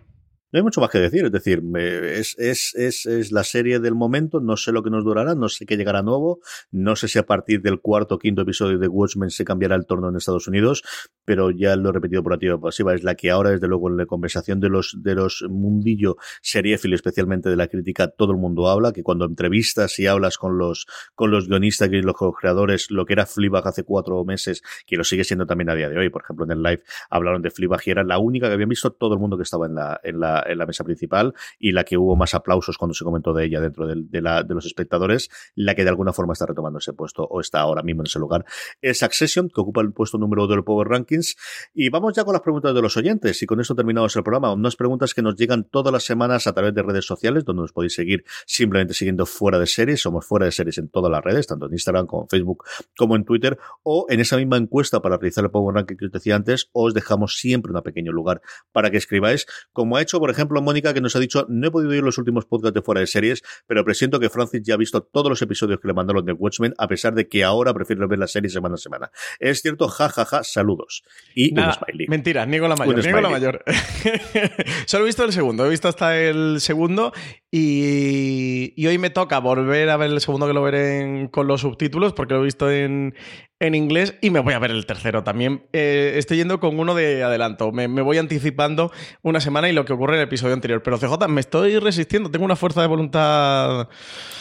No hay mucho más que decir, es decir, es, es, es, es, la serie del momento, no sé lo que nos durará, no sé qué llegará nuevo, no sé si a partir del cuarto o quinto episodio de Watchmen se cambiará el torno en Estados Unidos, pero ya lo he repetido por activa pasiva, es la que ahora, desde luego, en la conversación de los, de los mundillo especialmente de la crítica, todo el mundo habla, que cuando entrevistas y hablas con los, con los guionistas y los creadores, lo que era Fleabag hace cuatro meses, que lo sigue siendo también a día de hoy, por ejemplo, en el live hablaron de Fleabag y era la única que habían visto todo el mundo que estaba en la, en la en la mesa principal y la que hubo más aplausos cuando se comentó de ella dentro de, de, la, de los espectadores, la que de alguna forma está retomando ese puesto o está ahora mismo en ese lugar, es Accession, que ocupa el puesto número 2 del Power Rankings. Y vamos ya con las preguntas de los oyentes y con esto terminamos el programa. Unas preguntas que nos llegan todas las semanas a través de redes sociales, donde nos podéis seguir simplemente siguiendo fuera de series. Somos fuera de series en todas las redes, tanto en Instagram como en Facebook como en Twitter, o en esa misma encuesta para realizar el Power Ranking que os decía antes, os dejamos siempre un pequeño lugar para que escribáis, como ha hecho, por por ejemplo, Mónica, que nos ha dicho, no he podido ir los últimos podcasts de fuera de series, pero presiento que Francis ya ha visto todos los episodios que le mandaron de Watchmen, a pesar de que ahora prefiere ver la serie semana a semana. Es cierto, jajaja, ja, ja, saludos. Y Nada, un smiley. Mentira, niego la mayor. Niego la mayor. Solo he visto el segundo, he visto hasta el segundo y, y hoy me toca volver a ver el segundo que lo veré en- con los subtítulos porque lo he visto en, en inglés y me voy a ver el tercero también. Eh, estoy yendo con uno de adelanto, me, me voy anticipando una semana y lo que ocurre en el episodio anterior. Pero CJ, me estoy resistiendo, tengo una fuerza de voluntad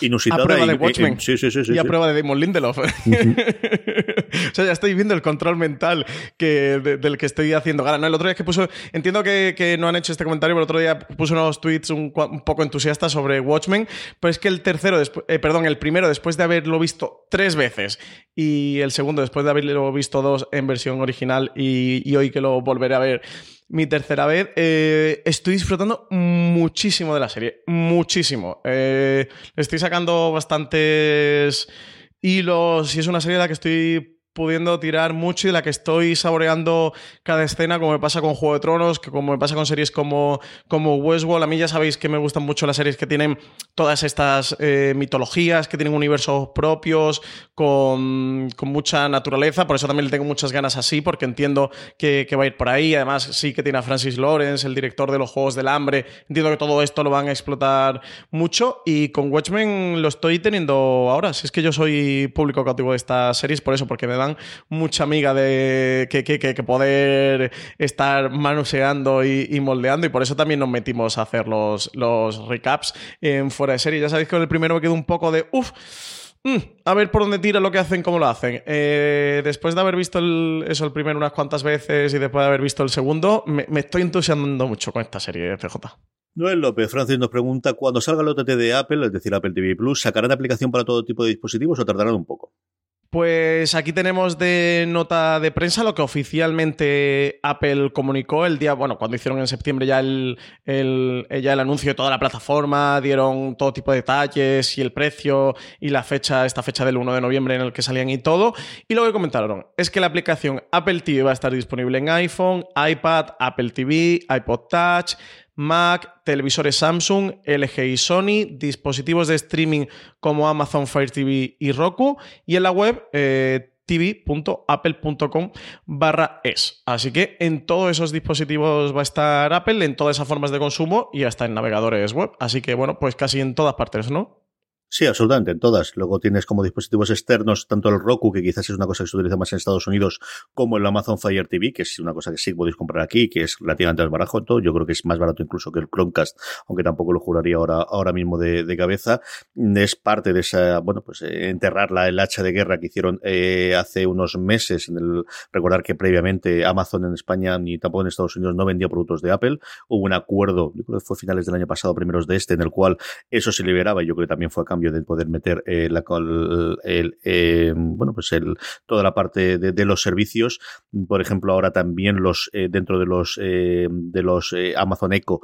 Inusitada a prueba de Watchmen y- sí, sí, sí, sí, y a prueba de Damon Lindelof. o sea, ya estoy viendo el control mental que, de- del que estoy haciendo gala. No, el otro día que puso, entiendo que, que no han hecho este comentario, pero el otro día puso unos tweets un, poco entusiastas sobre Watchmen, pero es que el tercero, eh, perdón, el primero después de haberlo visto tres veces y el segundo después de haberlo visto dos en versión original y, hoy que lo volveré a ver mi tercera vez, eh, estoy disfrutando muchísimo de la serie, muchísimo. Eh, estoy sacando bastantes hilos y es una serie de la que estoy pudiendo tirar mucho y la que estoy saboreando cada escena, como me pasa con Juego de Tronos, que como me pasa con series como, como Westworld. A mí ya sabéis que me gustan mucho las series que tienen todas estas eh, mitologías, que tienen universos propios, con, con mucha naturaleza. Por eso también le tengo muchas ganas así, porque entiendo que, que va a ir por ahí. Además, sí que tiene a Francis Lawrence, el director de los Juegos del Hambre. Entiendo que todo esto lo van a explotar mucho. Y con Watchmen lo estoy teniendo ahora. Si es que yo soy público cautivo de estas series, por eso, porque me dan mucha amiga de que, que, que, poder estar manoseando y, moldeando. Y por eso también nos metimos a hacer los, los recaps en fuera de serie. Ya sabéis que con el primero me quedó un poco de uff. Mm, a ver por dónde tira lo que hacen, cómo lo hacen. Eh, después de haber visto el- eso el primero unas cuantas veces y después de haber visto el segundo, me, estoy entusiasmando mucho con esta serie, CJ. Noel López Francis nos pregunta, cuando salga el OTT de Apple, es decir, Apple TV Plus, ¿sacarán aplicación para todo tipo de dispositivos o tardarán un poco? Pues aquí tenemos de nota de prensa lo que oficialmente Apple comunicó el día, bueno, cuando hicieron en septiembre ya el, el- ya el anuncio de toda la plataforma, dieron todo tipo de detalles y el precio y la fecha, esta fecha del 1 de noviembre en el que salían y todo. Y lo que comentaron es que la aplicación Apple TV va a estar disponible en iPhone, iPad, Apple TV, iPod Touch, Mac, televisores Samsung, LG y Sony, dispositivos de streaming como Amazon Fire TV y Roku, y en la web eh, tv.apple.com barra es. Así que en todos esos dispositivos va a estar Apple, en todas esas formas de consumo y hasta en navegadores web. Así que bueno, pues casi en todas partes, ¿no? Sí, absolutamente, en todas. Luego tienes como dispositivos externos tanto el Roku, que quizás es una cosa que se utiliza más en Estados Unidos, como el Amazon Fire TV, que es una cosa que sí podéis comprar aquí, que es relativamente más barato. Yo creo que es más barato incluso que el Chromecast, aunque tampoco lo juraría ahora, ahora mismo de, de cabeza. Es parte de esa, bueno, pues eh, enterrar la, el hacha de guerra que hicieron eh, hace unos meses. En el, recordar que previamente Amazon en España ni tampoco en Estados Unidos no vendía productos de Apple. Hubo un acuerdo, yo creo que fue finales del año pasado, primeros de este, en el cual eso se liberaba y yo creo que también fue a cambio de poder meter eh, la, eh, bueno, pues el, toda la parte de, los servicios. Por ejemplo, ahora también los eh, dentro de los de los Amazon Echo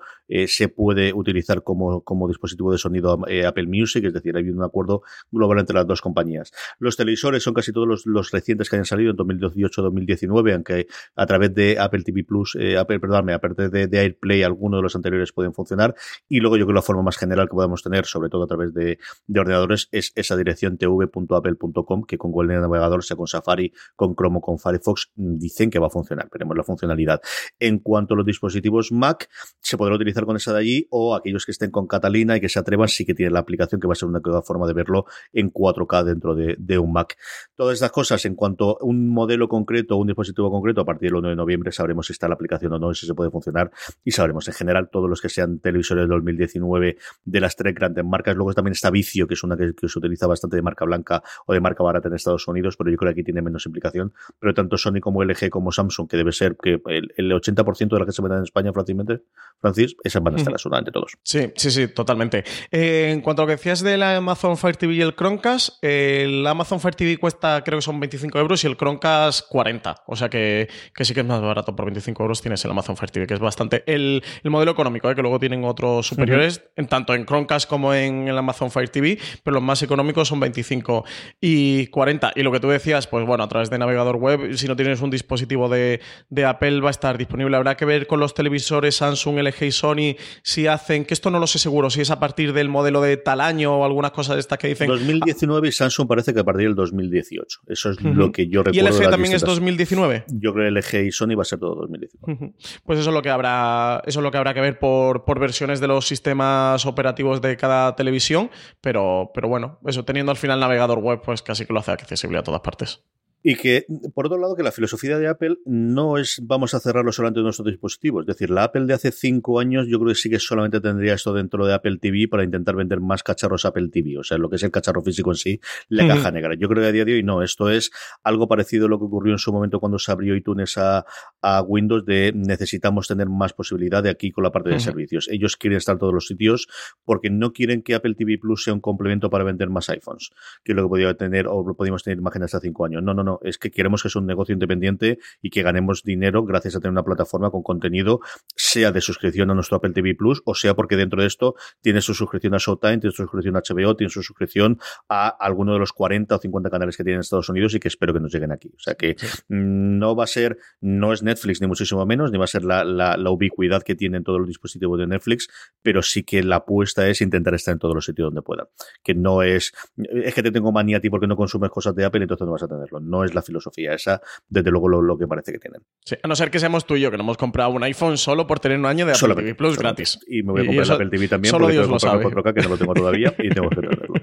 se puede utilizar como, como dispositivo de sonido Apple Music, es decir, hay un acuerdo global entre las dos compañías. Los televisores son casi todos los, los recientes que hayan salido en 2018-2019, aunque a través de Apple TV Plus, Apple, a de, de AirPlay, algunos de los anteriores pueden funcionar. Y luego yo creo que la forma más general que podemos tener, sobre todo a través de, de ordenadores, es esa dirección tv.apple.com, que con cualquier navegador, sea con Safari, con Chrome o con Firefox, dicen que va a funcionar. Veremos la funcionalidad. En cuanto a los dispositivos Mac, se podrá utilizar con esa de allí o aquellos que estén con Catalina y que se atrevan, sí que tienen la aplicación que va a ser una forma de verlo en 4K dentro de, un Mac. Todas estas cosas, en cuanto a un modelo concreto, un dispositivo concreto, a partir del 1 de noviembre sabremos si está la aplicación o no, si se puede funcionar y sabremos en general todos los que sean televisores de 2019 de las tres grandes marcas. Luego también está Que es una que, que, se utiliza bastante de marca blanca o de marca barata en Estados Unidos, pero yo creo que aquí tiene menos implicación. Pero tanto Sony como LG como Samsung, que debe ser que el, el 80% de las que se venden en España, fácilmente, Francis, esas van a estar absolutamente todos. Sí, sí, sí, totalmente. Eh, en cuanto a lo que decías de la Amazon Fire TV y el Chromecast, el Amazon Fire TV cuesta, creo que son 25 euros y el Chromecast 40. O sea que, que sí que es más barato. Por 25 euros tienes el Amazon Fire TV, que es bastante el, el modelo económico, ¿eh? que luego tienen otros superiores, uh -huh. en tanto en Chromecast como en el Amazon Fire TV. TV, pero los más económicos son 25 y 40. Y lo que tú decías, pues bueno, a través de navegador web, si no tienes un dispositivo de, de Apple, va a estar disponible. Habrá que ver con los televisores Samsung, LG y Sony si hacen, que esto no lo sé seguro, si es a partir del modelo de tal año o algunas cosas de estas que dicen. 2019 y Samsung parece que a partir del 2018. Eso es lo que yo recuerdo. ¿Y LG también es 2019? Yo creo que LG y Sony va a ser todo 2019. Pues eso es lo que habrá, eso es lo que habrá que ver por, por versiones de los sistemas operativos de cada televisión, pero, pero bueno, eso teniendo al final navegador web, pues casi que lo hace accesible a todas partes. Y que, por otro lado, que la filosofía de Apple no es vamos a cerrarlo solamente en nuestros dispositivos. Es decir, la Apple de hace cinco años yo creo que sí que solamente tendría esto dentro de Apple TV para intentar vender más cacharros Apple TV. O sea, lo que es el cacharro físico en sí, la caja negra. Yo creo que a día de hoy no. Esto es algo parecido a lo que ocurrió en su momento cuando se abrió iTunes a, a Windows de necesitamos tener más posibilidad de aquí con la parte de servicios. Ellos quieren estar en todos los sitios porque no quieren que Apple TV Plus sea un complemento para vender más iPhones, que es lo que podía tener o lo podíamos tener imágenes hace cinco años. No, no, no es que queremos que sea un negocio independiente y que ganemos dinero gracias a tener una plataforma con contenido, sea de suscripción a nuestro Apple TV Plus o sea porque dentro de esto tiene su suscripción a Showtime, tiene su suscripción a HBO, tiene su suscripción a alguno de los 40 o 50 canales que tienen en Estados Unidos y que espero que nos lleguen aquí. O sea que no va a ser, no es Netflix ni muchísimo menos, ni va a ser la, la, la ubicuidad que tienen todos los dispositivos de Netflix, pero sí que la apuesta es intentar estar en todos los sitios donde pueda. Que no es, es que te tengo manía a ti porque no consumes cosas de Apple, entonces no vas a tenerlo. No es la filosofía esa, desde luego, lo, lo que parece que tienen. Sí, a no ser que seamos tú y yo, que no hemos comprado un iPhone solo por tener un año de Apple Solamente, TV Plus solamente. gratis. Y me voy a comprar el Apple TV también solo porque Dios tengo lo que sabe. comprarme 4K, que no lo tengo todavía, y tengo que tenerlo.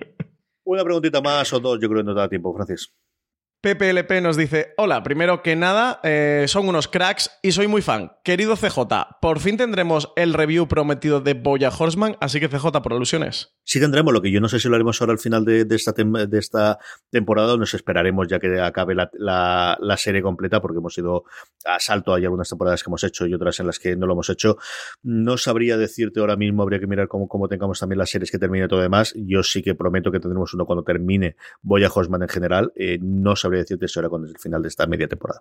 Una preguntita más o dos, yo creo que no te da tiempo, Francis. PPLP nos dice, hola, primero que nada, eh, son unos cracks y soy muy fan. Querido CJ, por fin tendremos el review prometido de Boya Horseman, así que CJ, por alusiones. Sí tendremos, lo que yo no sé si lo haremos ahora al final de, esta, temporada o nos esperaremos ya que acabe la, serie completa porque hemos ido a salto, hay algunas temporadas que hemos hecho y otras en las que no lo hemos hecho. No sabría decirte ahora mismo, habría que mirar cómo, cómo tengamos también las series que termine todo demás. Yo sí que prometo que tendremos uno cuando termine Boya Horseman en general. Eh, no sabría decirte si ahora cuando es el final de esta media temporada.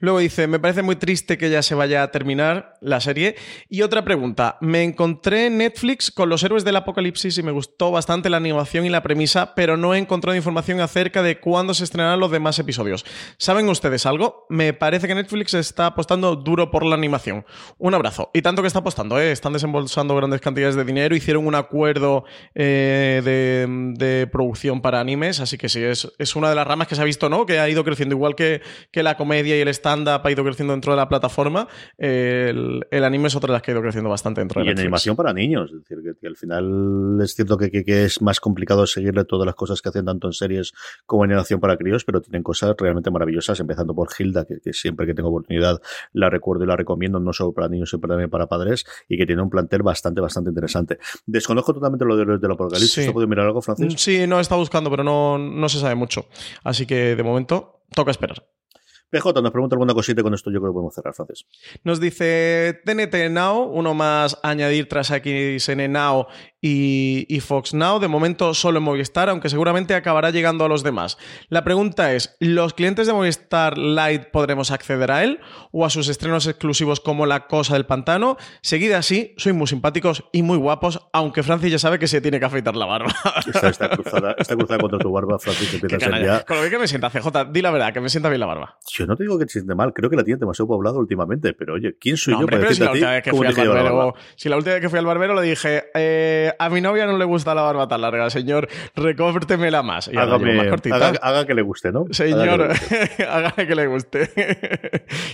Luego dice, me parece muy triste que ya se vaya a terminar la serie. Y otra pregunta, me encontré en Netflix con los héroes del apocalipsis y me gustó bastante la animación y la premisa, pero no he encontrado información acerca de cuándo se estrenarán los demás episodios. ¿Saben ustedes algo? Me parece que Netflix está apostando duro por la animación. Un abrazo. Y tanto que está apostando, ¿eh? están desembolsando grandes cantidades de dinero, hicieron un acuerdo eh, de, de producción para animes, así que sí, es, es una de las ramas que se ha visto, ¿no? Que ha ido creciendo, igual que, que la comedia y el stand-up ha ido creciendo dentro de la plataforma, el, el anime es otra de las que ha ido creciendo bastante dentro de Y en Netflix. animación para niños. Es decir, que, que al final es cierto que, que- que es más complicado seguirle todas las cosas que hacen tanto en series como en animación para críos, pero tienen cosas realmente maravillosas, empezando por Hilda, que, que siempre que tengo oportunidad la recuerdo y la recomiendo, no solo para niños, sino también para padres, y que tiene un plantel bastante, bastante interesante. Desconozco totalmente lo de los del apocalipsis. Sí. ¿Esto puede mirar algo, Mm, Francis? Sí, no estado buscando, pero no, no se sabe mucho. Así que de momento toca esperar. PJ nos pregunta alguna cosita con esto yo creo que podemos cerrar, Francis. Nos dice TNT Now, uno más añadir tras XN Now y, y Fox Now. De momento solo en Movistar, aunque seguramente acabará llegando a los demás. La pregunta es, ¿los clientes de Movistar Lite podremos acceder a él o a sus estrenos exclusivos como La Cosa del Pantano? Seguida así, sois muy simpáticos y muy guapos, aunque Francis ya sabe que se tiene que afeitar la barba. Está, está cruzada, está cruzada contra tu barba, Francis, canalla. ya... Con lo bien que me sienta, CJ, di la verdad, que me sienta bien la barba. Yo no te digo que te siente mal, creo que la tiene demasiado poblado últimamente, pero oye, ¿quién soy No, yo hombre, para si decirte a ti tienes si la última vez que fui al barbero le dije, eh, a mi novia no le gusta la barba tan larga, señor, recórtemela más. Y más cortita. haga, haga que le guste, ¿no? Haga que le Señor, guste. hágame que le guste.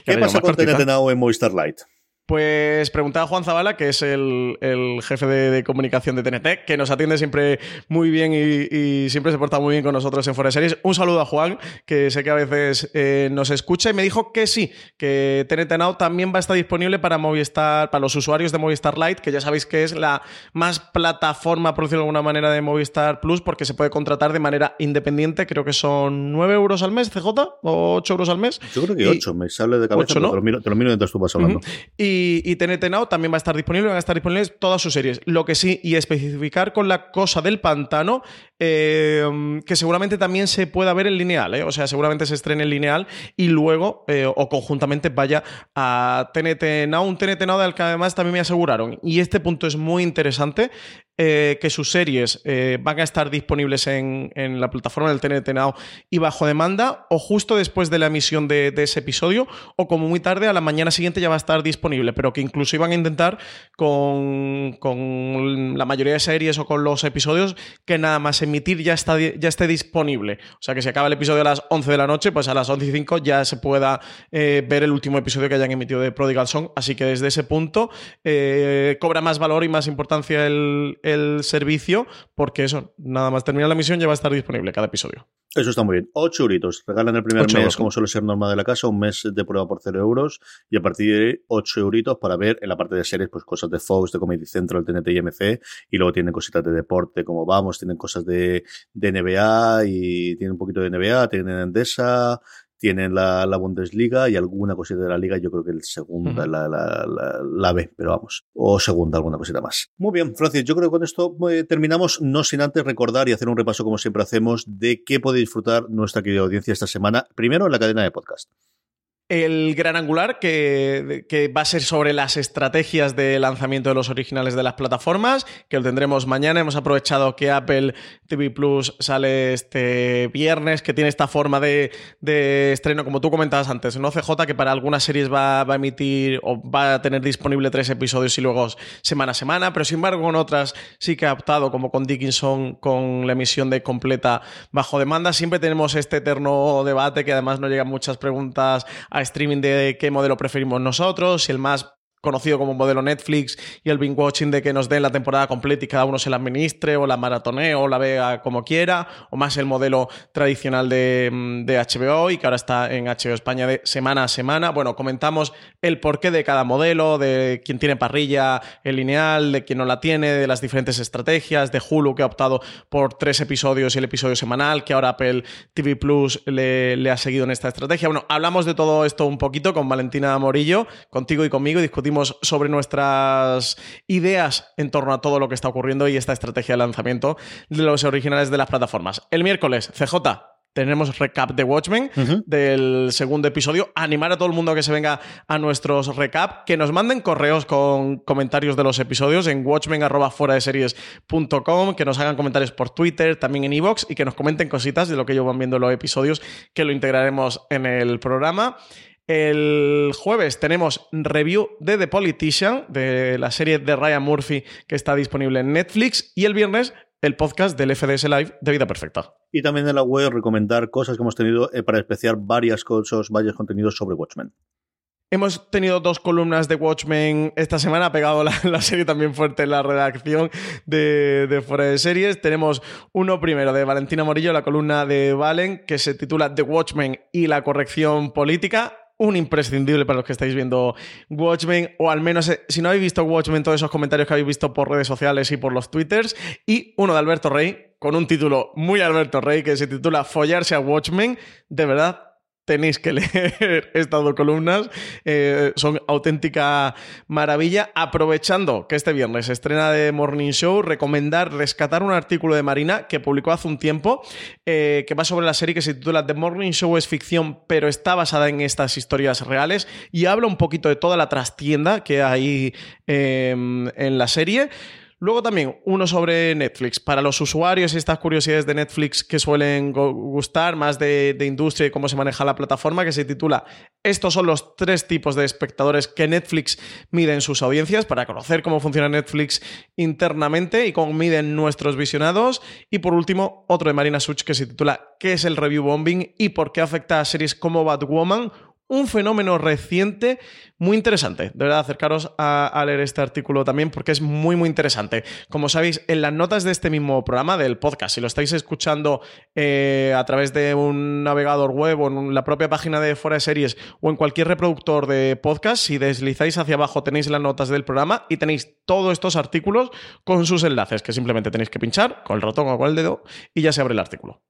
¿Qué pasa con. TNT Now en Movistar Lite? Pues preguntaba a Juan Zavala, que es el, el jefe de, de comunicación de TNT, que nos atiende siempre muy bien y, y siempre se porta muy bien con nosotros en Fuera de Series. Un saludo a Juan, que sé que a veces eh, nos escucha y me dijo que sí, que TNT Now también va a estar disponible para Movistar, para los usuarios de Movistar Lite, que ya sabéis que es la más plataforma, por decirlo de alguna manera, de Movistar Plus, porque se puede contratar de manera independiente. Creo que son 9 euros al mes, CJ, o 8 euros al mes. Yo creo que Y- 8, me sale de cabeza, Ocho, pero ¿no? te, lo miro, te lo miro mientras tú vas hablando. Y, y TNT Now también va a estar disponible, van a estar disponibles todas sus series. Lo que sí, y especificar con la cosa del pantano, eh, que seguramente también se pueda ver en lineal, ¿eh? o sea, seguramente se estrene en lineal y luego, eh, o conjuntamente, vaya a TNT Now, un TNT Now del que además también me aseguraron, y este punto es muy interesante, eh, que sus series eh, van a estar disponibles en, en, la plataforma del TNT Now y bajo demanda, o justo después de la emisión de, ese episodio, o como muy tarde, a la mañana siguiente ya va a estar disponible, pero que incluso iban a intentar con, con la mayoría de series o con los episodios que nada más emitir ya, está, ya esté disponible. O sea que si acaba el episodio a las 11 de la noche, pues a las 11 y 5 ya se pueda eh, ver el último episodio que hayan emitido de Prodigal Song. Así que desde ese punto cobra más valor y más importancia el, el, servicio, porque eso, nada más termina la emisión, ya va a estar disponible cada episodio. Eso está muy bien. 8 euritos. Regalan el primer mes, como suele ser normal de la casa, un mes de prueba por 0 euros y a partir de 8 euritos para ver en la parte de series, pues cosas de Fox, de Comedy Central, TNT y MC. Y luego tienen cositas de deporte, como vamos, tienen cosas de, de NBA y tienen un poquito de NBA, tienen Endesa, tienen la, la, Bundesliga y alguna cosita de la liga, yo creo que el segunda, uh -huh. la, la, la, la, B, pero vamos, o segunda, alguna cosita más. Muy bien, Francis, yo creo que con esto eh, terminamos, no sin antes recordar y hacer un repaso, como siempre hacemos, de qué puede disfrutar nuestra querida audiencia esta semana, primero en la cadena de podcast el gran angular que, va a ser sobre las estrategias de lanzamiento de los originales de las plataformas, que lo tendremos mañana. Hemos aprovechado que Apple TV Plus sale este viernes, que tiene esta forma de, de estreno, como tú comentabas antes, ¿no? CJ, que para algunas series va, va, a emitir o va a tener disponible tres episodios y luego semana a semana, pero sin embargo con otras sí que ha optado, como con Dickinson, con la emisión de completa bajo demanda. Siempre tenemos este eterno debate que además nos llegan muchas preguntas streaming de qué modelo preferimos nosotros, si el más conocido como modelo Netflix y el binge watching de que nos den la temporada completa y cada uno se la administre o la maratonee o la vea como quiera o más el modelo tradicional de, de, HBO y que ahora está en HBO España de semana a semana. Bueno, comentamos el porqué de cada modelo, de quién tiene parrilla en lineal, de quién no la tiene, de las diferentes estrategias, de Hulu que ha optado por tres episodios y el episodio semanal, que ahora Apple TV Plus le, le ha seguido en esta estrategia. Bueno, hablamos de todo esto un poquito con Valentina Morillo, contigo y conmigo y discutimos sobre nuestras ideas en torno a todo lo que está ocurriendo y esta estrategia de lanzamiento de los originales de las plataformas. El miércoles, CJ, tenemos recap de Watchmen uh -huh. del segundo episodio. Animar a todo el mundo a que se venga a nuestros recap, que nos manden correos con comentarios de los episodios en watchmen.fuera que nos hagan comentarios por Twitter, también en Evox y que nos comenten cositas de lo que ellos van viendo los episodios, que lo integraremos en el programa. El jueves tenemos review de The Politician, de la serie de Ryan Murphy que está disponible en Netflix. Y el viernes el podcast del FDS Live de Vida Perfecta. Y también en la web recomendar cosas que hemos tenido eh, para especiar varias cosas, varios contenidos sobre Watchmen. Hemos tenido dos columnas de Watchmen esta semana, ha pegado la, la, serie también fuerte en la redacción de, de Fuera de Series. Tenemos uno primero de Valentina Morillo, la columna de Valen, que se titula The Watchmen y la corrección política un imprescindible para los que estáis viendo Watchmen, o al menos eh, si no habéis visto Watchmen, todos esos comentarios que habéis visto por redes sociales y por los twitters, y uno de Alberto Rey, con un título muy Alberto Rey, que se titula Follarse a Watchmen, de verdad. Tenéis que leer estas dos columnas, eh, son auténtica maravilla. Aprovechando que este viernes estrena de Morning Show, recomendar rescatar un artículo de Marina que publicó hace un tiempo, eh, que va sobre la serie que se titula The Morning Show es ficción, pero está basada en estas historias reales y habla un poquito de toda la trastienda que hay eh, en la serie. Luego también uno sobre Netflix, para los usuarios y estas curiosidades de Netflix que suelen gustar, más de, industria y cómo se maneja la plataforma, que se titula Estos son los tres tipos de espectadores que Netflix mide en sus audiencias, para conocer cómo funciona Netflix internamente y cómo miden nuestros visionados. Y por último, otro de Marina Such que se titula ¿Qué es el review bombing y por qué afecta a series como Batwoman? Un fenómeno reciente muy interesante. De verdad, acercaros a, leer este artículo también porque es muy, muy interesante. Como sabéis, en las notas de este mismo programa, del podcast, si lo estáis escuchando eh, a través de un navegador web o en la propia página de Fuera de Series o en cualquier reproductor de podcast, si deslizáis hacia abajo tenéis las notas del programa y tenéis todos estos artículos con sus enlaces, que simplemente tenéis que pinchar con el ratón o con el dedo y ya se abre el artículo.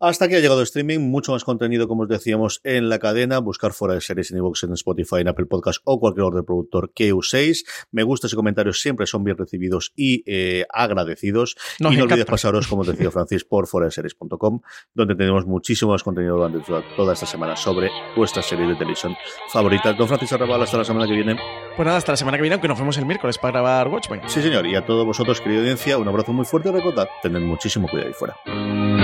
Hasta aquí ha llegado streaming, mucho más contenido, como os decíamos, en la cadena. Buscar fuera de series en iVoox, en Spotify, en Apple Podcast o cualquier otro productor que uséis. Me gustas y comentarios siempre son bien recibidos y eh, agradecidos. Nos y no encanta. olvides pasaros, como os decía Francis, por fuera de series.com, donde tenemos muchísimo más contenido durante toda, toda esta semana sobre vuestras series de televisión favoritas. Don Francis Arrabal, hasta la semana que viene. Pues nada, hasta la semana que viene, aunque nos vemos el miércoles para grabar Watchmen. Sí, señor. Y a todos vosotros, querida audiencia, un abrazo muy fuerte y recordad, tened muchísimo cuidado ahí fuera.